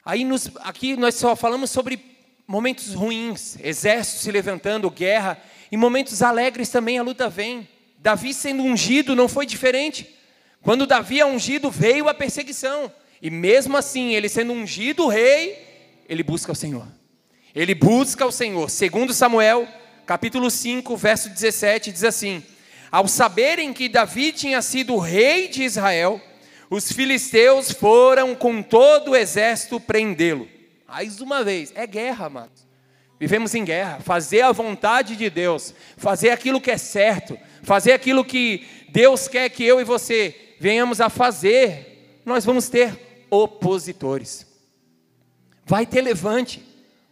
Aí nos, aqui nós só falamos sobre momentos ruins, exército se levantando, guerra, e momentos alegres também a luta vem. Davi sendo ungido não foi diferente. Quando Davi é ungido, veio a perseguição. E mesmo assim, ele sendo ungido rei, ele busca o Senhor. Ele busca o Senhor. Segundo Samuel, capítulo 5, verso 17, diz assim: Ao saberem que Davi tinha sido rei de Israel, os filisteus foram com todo o exército prendê-lo. Mais uma vez, é guerra, amados. Vivemos em guerra. Fazer a vontade de Deus, fazer aquilo que é certo, fazer aquilo que Deus quer que eu e você venhamos a fazer, nós vamos ter opositores. Vai ter levante,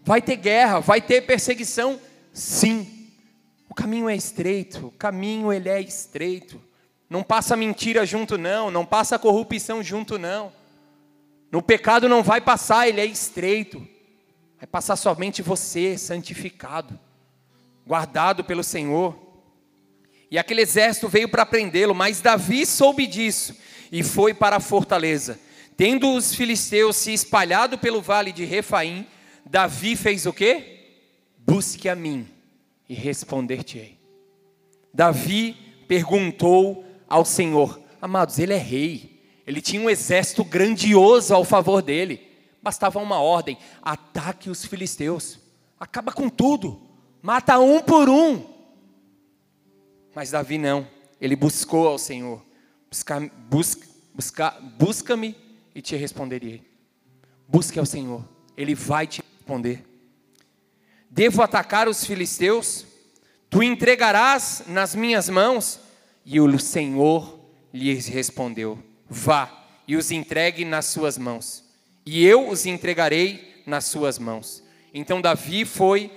vai ter guerra, vai ter perseguição, sim. O caminho é estreito, o caminho ele é estreito. Não passa mentira junto não, não passa corrupção junto não. No pecado não vai passar, ele é estreito. Vai passar somente você, santificado, guardado pelo Senhor. E aquele exército veio para prendê-lo, mas Davi soube disso e foi para a fortaleza. Tendo os filisteus se espalhado pelo vale de Refaim, Davi fez o quê? Busque a mim e responder-te-ei. Davi perguntou ao Senhor: Amados, ele é rei, ele tinha um exército grandioso ao favor dele. Bastava uma ordem: ataque os filisteus, acaba com tudo, mata um por um. Mas Davi não, ele buscou ao Senhor. Busca, busca, busca, busca-me e te responderei. Busque ao Senhor, ele vai te responder. Devo atacar os filisteus? Tu entregarás nas minhas mãos? E o Senhor lhes respondeu: Vá e os entregue nas suas mãos, e eu os entregarei nas suas mãos. Então Davi foi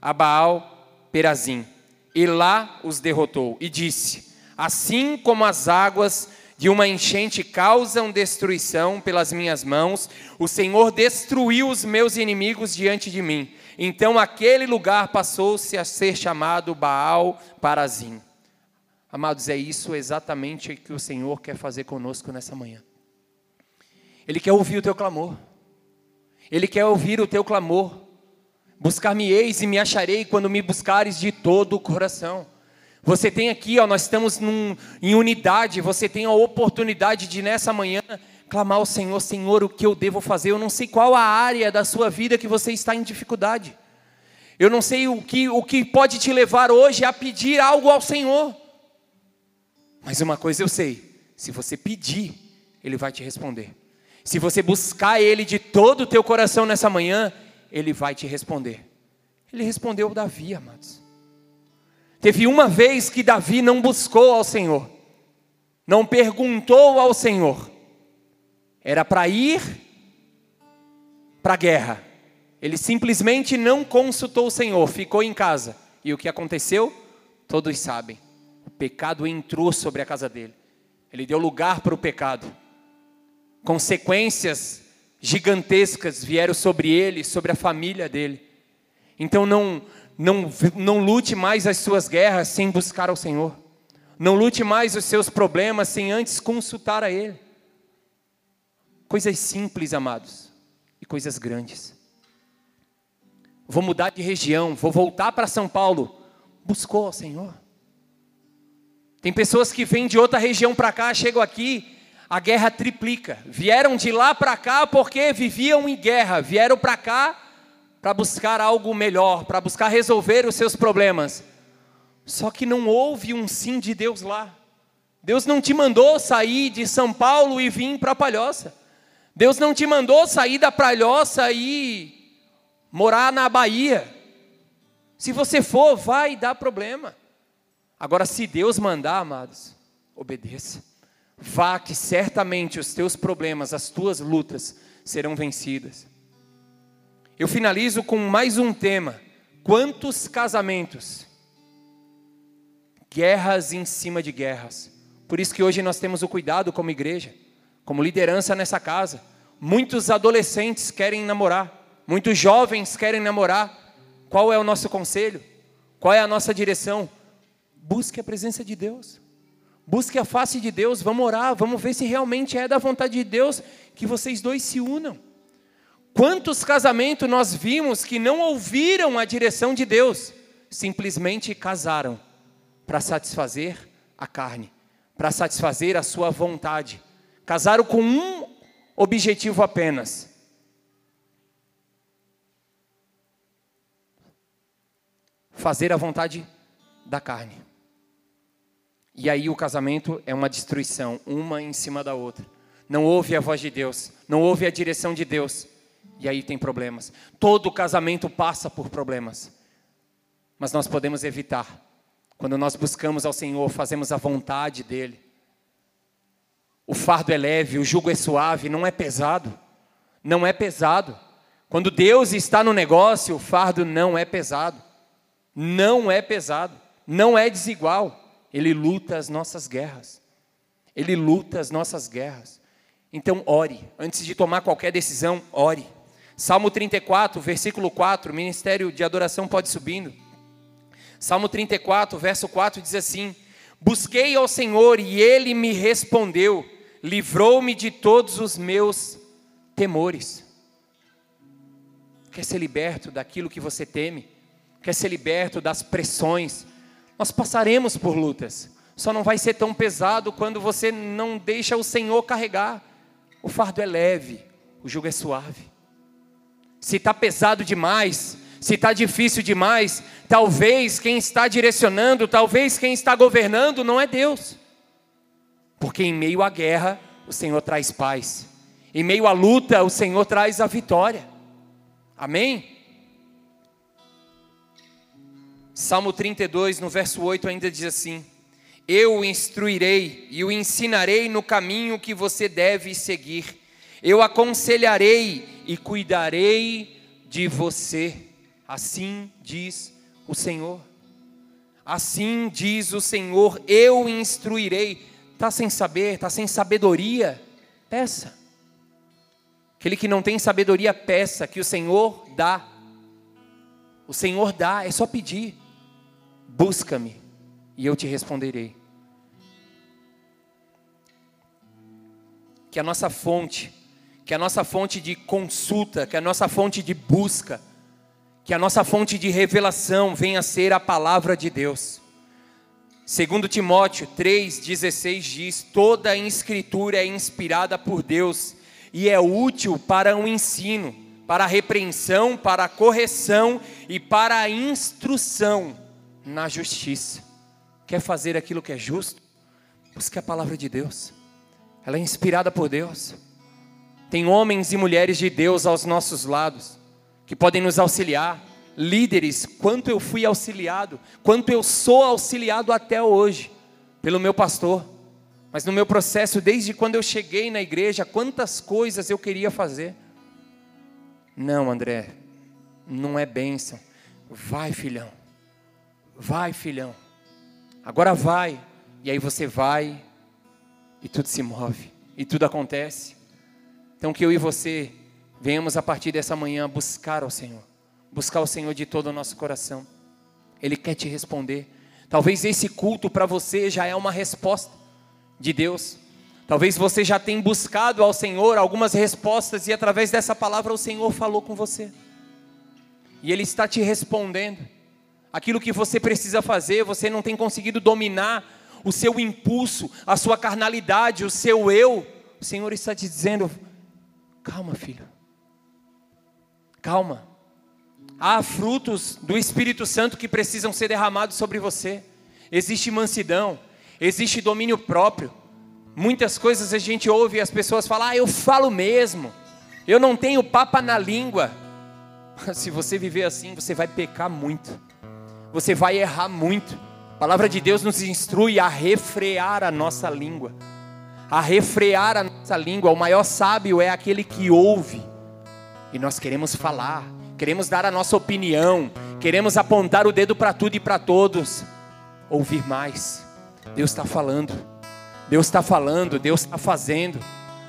a Baal Perazim e lá os derrotou, e disse: Assim como as águas de uma enchente causam destruição pelas minhas mãos, o Senhor destruiu os meus inimigos diante de mim. Então aquele lugar passou-se a ser chamado Baal Parazim. Amados, é isso exatamente que o Senhor quer fazer conosco nessa manhã. Ele quer ouvir o teu clamor. Ele quer ouvir o teu clamor. Buscar-me-eis e me acharei quando me buscares de todo o coração. Você tem aqui, ó, nós estamos num, em unidade, você tem a oportunidade de nessa manhã clamar ao Senhor, Senhor, o que eu devo fazer? Eu não sei qual a área da sua vida que você está em dificuldade. Eu não sei o que, o que pode te levar hoje a pedir algo ao Senhor. Mas uma coisa eu sei, se você pedir, Ele vai te responder. Se você buscar Ele de todo o teu coração nessa manhã, ele vai te responder. Ele respondeu Davi, amados. Teve uma vez que Davi não buscou ao Senhor, não perguntou ao Senhor, era para ir para a guerra. Ele simplesmente não consultou o Senhor, ficou em casa. E o que aconteceu? Todos sabem. Pecado entrou sobre a casa dele. Ele deu lugar para o pecado. Consequências gigantescas vieram sobre ele, sobre a família dele. Então não, não, não lute mais as suas guerras sem buscar ao Senhor. Não lute mais os seus problemas sem antes consultar a Ele. Coisas simples, amados, e coisas grandes. Vou mudar de região, vou voltar para São Paulo. Buscou ao Senhor. Tem pessoas que vêm de outra região para cá, chegam aqui, a guerra triplica. Vieram de lá para cá porque viviam em guerra, vieram para cá para buscar algo melhor, para buscar resolver os seus problemas. Só que não houve um sim de Deus lá. Deus não te mandou sair de São Paulo e vir para Palhoça. Deus não te mandou sair da Palhoça e morar na Bahia. Se você for, vai dar problema. Agora, se Deus mandar, amados, obedeça. Vá que certamente os teus problemas, as tuas lutas serão vencidas. Eu finalizo com mais um tema. Quantos casamentos? Guerras em cima de guerras. Por isso que hoje nós temos o cuidado como igreja, como liderança nessa casa. Muitos adolescentes querem namorar, muitos jovens querem namorar. Qual é o nosso conselho? Qual é a nossa direção? Busque a presença de Deus. Busque a face de Deus, vamos orar, vamos ver se realmente é da vontade de Deus que vocês dois se unam. Quantos casamentos nós vimos que não ouviram a direção de Deus, simplesmente casaram para satisfazer a carne, para satisfazer a sua vontade. Casaram com um objetivo apenas: fazer a vontade da carne. E aí o casamento é uma destruição, uma em cima da outra. Não ouve a voz de Deus, não ouve a direção de Deus. E aí tem problemas. Todo casamento passa por problemas. Mas nós podemos evitar. Quando nós buscamos ao Senhor, fazemos a vontade dEle. O fardo é leve, o jugo é suave, não é pesado. Não é pesado. Quando Deus está no negócio, o fardo não é pesado. Não é pesado. Não é desigual. Ele luta as nossas guerras. Ele luta as nossas guerras. Então, ore. Antes de tomar qualquer decisão, ore. Salmo 34, versículo 4, ministério de adoração pode subindo. Salmo 34, verso 4 diz assim: Busquei ao Senhor e ele me respondeu, livrou-me de todos os meus temores. Quer ser liberto daquilo que você teme? Quer ser liberto das pressões? Nós passaremos por lutas, só não vai ser tão pesado quando você não deixa o Senhor carregar. O fardo é leve, o jugo é suave. Se está pesado demais, se está difícil demais, talvez quem está direcionando, talvez quem está governando não é Deus. Porque em meio à guerra, o Senhor traz paz. Em meio à luta, o Senhor traz a vitória. Amém? Salmo 32, no verso 8, ainda diz assim: Eu o instruirei e o ensinarei no caminho que você deve seguir. Eu aconselharei e cuidarei de você. Assim diz o Senhor. Assim diz o Senhor: Eu instruirei. Está sem saber, está sem sabedoria? Peça. Aquele que não tem sabedoria, peça, que o Senhor dá. O Senhor dá, é só pedir. Busca-me e eu te responderei. Que a nossa fonte, que a nossa fonte de consulta, que a nossa fonte de busca, que a nossa fonte de revelação venha a ser a palavra de Deus. Segundo Timóteo 3:16 diz: toda a escritura é inspirada por Deus e é útil para o ensino, para a repreensão, para a correção e para a instrução na justiça. Quer fazer aquilo que é justo? Busque a palavra de Deus. Ela é inspirada por Deus. Tem homens e mulheres de Deus aos nossos lados que podem nos auxiliar. Líderes, quanto eu fui auxiliado, quanto eu sou auxiliado até hoje pelo meu pastor. Mas no meu processo, desde quando eu cheguei na igreja, quantas coisas eu queria fazer. Não, André, não é bênção. Vai, filhão. Vai, filhão. Agora vai. E aí você vai e tudo se move e tudo acontece. Então que eu e você venhamos a partir dessa manhã buscar ao Senhor. Buscar o Senhor de todo o nosso coração. Ele quer te responder. Talvez esse culto para você já é uma resposta de Deus. Talvez você já tenha buscado ao Senhor algumas respostas e através dessa palavra o Senhor falou com você. E Ele está te respondendo aquilo que você precisa fazer, você não tem conseguido dominar o seu impulso, a sua carnalidade, o seu eu, o Senhor está te dizendo: calma, filho, calma. Há frutos do Espírito Santo que precisam ser derramados sobre você. Existe mansidão, existe domínio próprio. Muitas coisas a gente ouve e as pessoas falam: ah, eu falo mesmo, eu não tenho papa na língua. Se você viver assim, você vai pecar muito, você vai errar muito. A palavra de Deus nos instrui a refrear a nossa língua, a refrear a nossa língua. O maior sábio é aquele que ouve, e nós queremos falar, queremos dar a nossa opinião, queremos apontar o dedo para tudo e para todos. Ouvir mais, Deus está falando, Deus está falando, Deus está fazendo.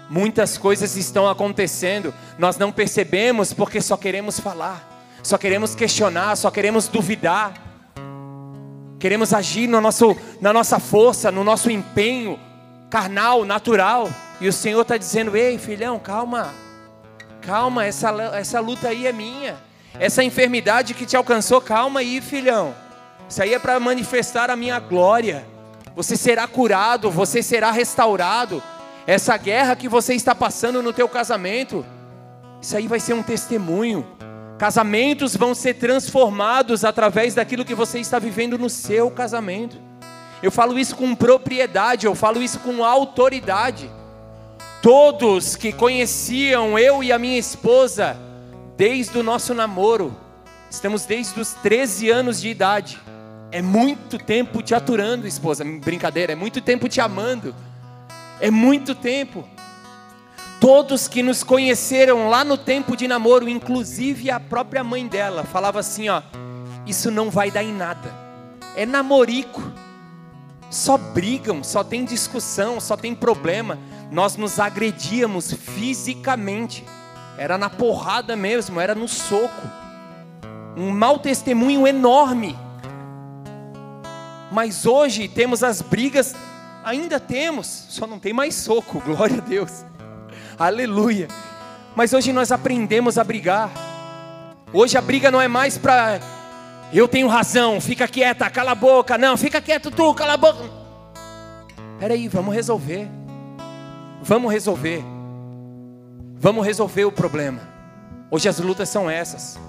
Muitas coisas estão acontecendo, nós não percebemos porque só queremos falar, só queremos questionar, só queremos duvidar, queremos agir no nosso, na nossa força, no nosso empenho carnal, natural, e o Senhor está dizendo: ei, filhão, calma, calma, essa, essa luta aí é minha, essa enfermidade que te alcançou, calma aí, filhão, isso aí é para manifestar a minha glória. Você será curado, você será restaurado, essa guerra que você está passando no teu casamento, isso aí vai ser um testemunho. Casamentos vão ser transformados através daquilo que você está vivendo no seu casamento. Eu falo isso com propriedade, eu falo isso com autoridade. Todos que conheciam eu e a minha esposa desde o nosso namoro, estamos desde os 13 anos de idade. É muito tempo te aturando, esposa. Brincadeira, é muito tempo te amando é muito tempo. Todos que nos conheceram lá no tempo de namoro, inclusive a própria mãe dela, falava assim: ó, isso não vai dar em nada. É namorico. Só brigam, só tem discussão, só tem problema. Nós nos agredíamos fisicamente. Era na porrada mesmo, era no soco. Um mau testemunho enorme. Mas hoje temos as brigas Ainda temos, só não tem mais soco, glória a Deus. Aleluia. Mas hoje nós aprendemos a brigar. Hoje a briga não é mais para eu tenho razão, fica quieta, cala a boca. Não, fica quieto tu, cala a boca. Peraí, vamos resolver. Vamos resolver. Vamos resolver o problema. Hoje as lutas são essas.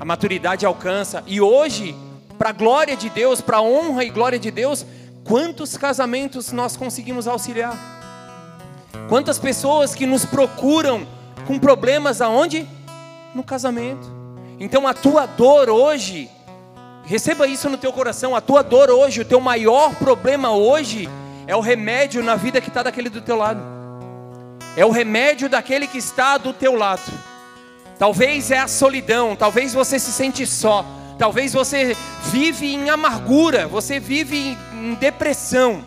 A maturidade alcança. E hoje, para a glória de Deus, para a honra e glória de Deus, Quantos casamentos nós conseguimos auxiliar? Quantas pessoas que nos procuram com problemas aonde? No casamento. Então a tua dor hoje, receba isso no teu coração, a tua dor hoje, o teu maior problema hoje é o remédio na vida que está daquele do teu lado. É o remédio daquele que está do teu lado. Talvez é a solidão, talvez você se sente só, talvez você vive em amargura, você vive em depressão,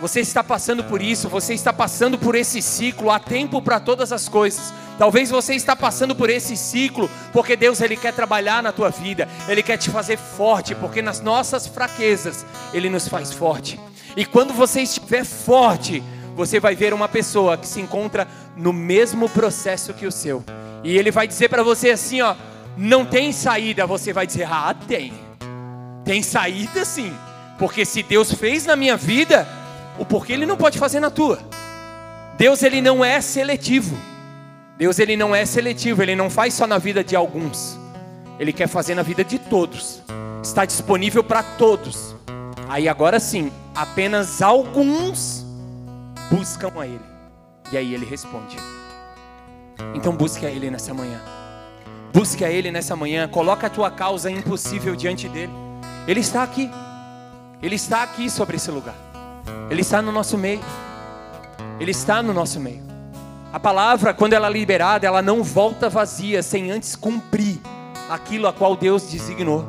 você está passando por isso, você está passando por esse ciclo, há tempo para todas as coisas. Talvez você está passando por esse ciclo, porque Deus ele quer trabalhar na tua vida, ele quer te fazer forte, porque nas nossas fraquezas ele nos faz forte. E quando você estiver forte, você vai ver uma pessoa que se encontra no mesmo processo que o seu. E ele vai dizer para você assim, ó, não tem saída, você vai dizer: "Ah, tem". Tem saída sim. Porque se Deus fez na minha vida, o porquê ele não pode fazer na tua? Deus ele não é seletivo. Deus ele não é seletivo, ele não faz só na vida de alguns. Ele quer fazer na vida de todos. Está disponível para todos. Aí agora sim, apenas alguns buscam a ele. E aí ele responde. Então busque a ele nessa manhã. Busque a ele nessa manhã, coloca a tua causa impossível diante dele. Ele está aqui. Ele está aqui sobre esse lugar. Ele está no nosso meio. Ele está no nosso meio. A palavra, quando ela é liberada, ela não volta vazia sem antes cumprir aquilo a qual Deus designou.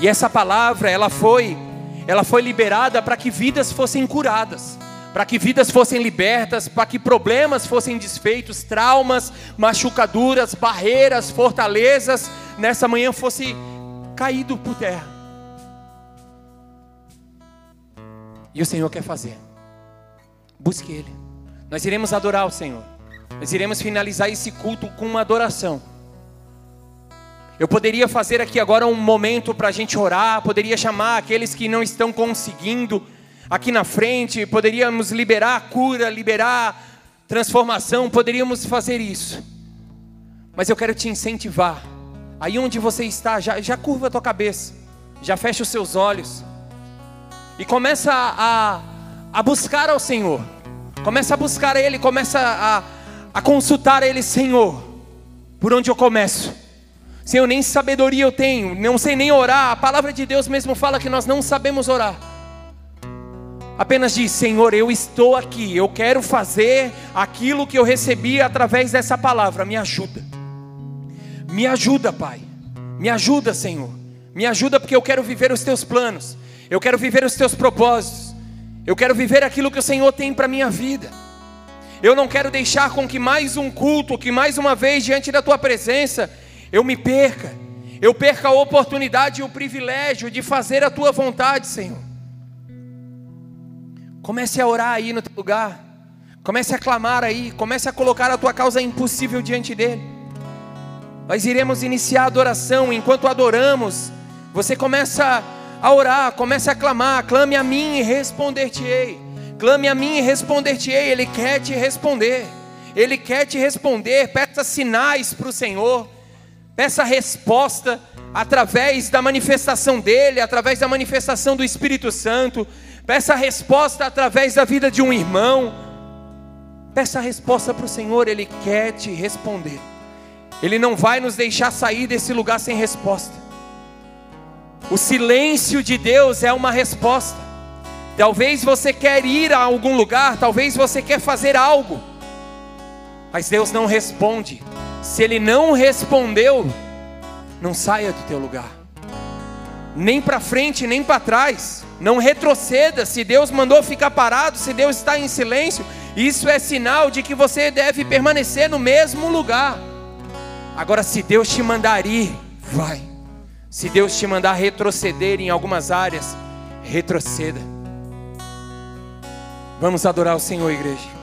E essa palavra, ela foi, ela foi liberada para que vidas fossem curadas, para que vidas fossem libertas, para que problemas fossem desfeitos, traumas, machucaduras, barreiras, fortalezas nessa manhã fosse caído por terra. E o Senhor quer fazer. Busque Ele. Nós iremos adorar o Senhor. Nós iremos finalizar esse culto com uma adoração. Eu poderia fazer aqui agora um momento para a gente orar, poderia chamar aqueles que não estão conseguindo, aqui na frente, poderíamos liberar cura, liberar transformação, poderíamos fazer isso. Mas eu quero te incentivar. Aí onde você está, já, já curva a tua cabeça, já fecha os seus olhos e começa a, a buscar ao Senhor. Começa a buscar Ele, começa a, a consultar Ele, Senhor. Por onde eu começo? Senhor, nem sabedoria eu tenho, não sei nem orar. A palavra de Deus mesmo fala que nós não sabemos orar. Apenas diz: Senhor, eu estou aqui, eu quero fazer aquilo que eu recebi através dessa palavra, me ajuda. Me ajuda, Pai. Me ajuda, Senhor. Me ajuda porque eu quero viver os teus planos. Eu quero viver os teus propósitos. Eu quero viver aquilo que o Senhor tem para minha vida. Eu não quero deixar com que mais um culto, que mais uma vez diante da tua presença, eu me perca. Eu perca a oportunidade e o privilégio de fazer a tua vontade, Senhor. Comece a orar aí no teu lugar. Comece a clamar aí, comece a colocar a tua causa impossível diante dele. Nós iremos iniciar a adoração, enquanto adoramos, você começa a orar, começa a clamar, clame a mim e responder-te-ei. Clame a mim e responder-te-ei. Ele quer te responder. Ele quer te responder. Peça sinais para o Senhor. Peça resposta através da manifestação dele, através da manifestação do Espírito Santo. Peça resposta através da vida de um irmão. Peça resposta para o Senhor. Ele quer te responder. Ele não vai nos deixar sair desse lugar sem resposta. O silêncio de Deus é uma resposta. Talvez você quer ir a algum lugar, talvez você quer fazer algo, mas Deus não responde. Se Ele não respondeu, não saia do teu lugar, nem para frente, nem para trás, não retroceda. Se Deus mandou ficar parado, se Deus está em silêncio, isso é sinal de que você deve permanecer no mesmo lugar. Agora, se Deus te mandar ir, vai. Se Deus te mandar retroceder em algumas áreas, retroceda. Vamos adorar o Senhor, igreja.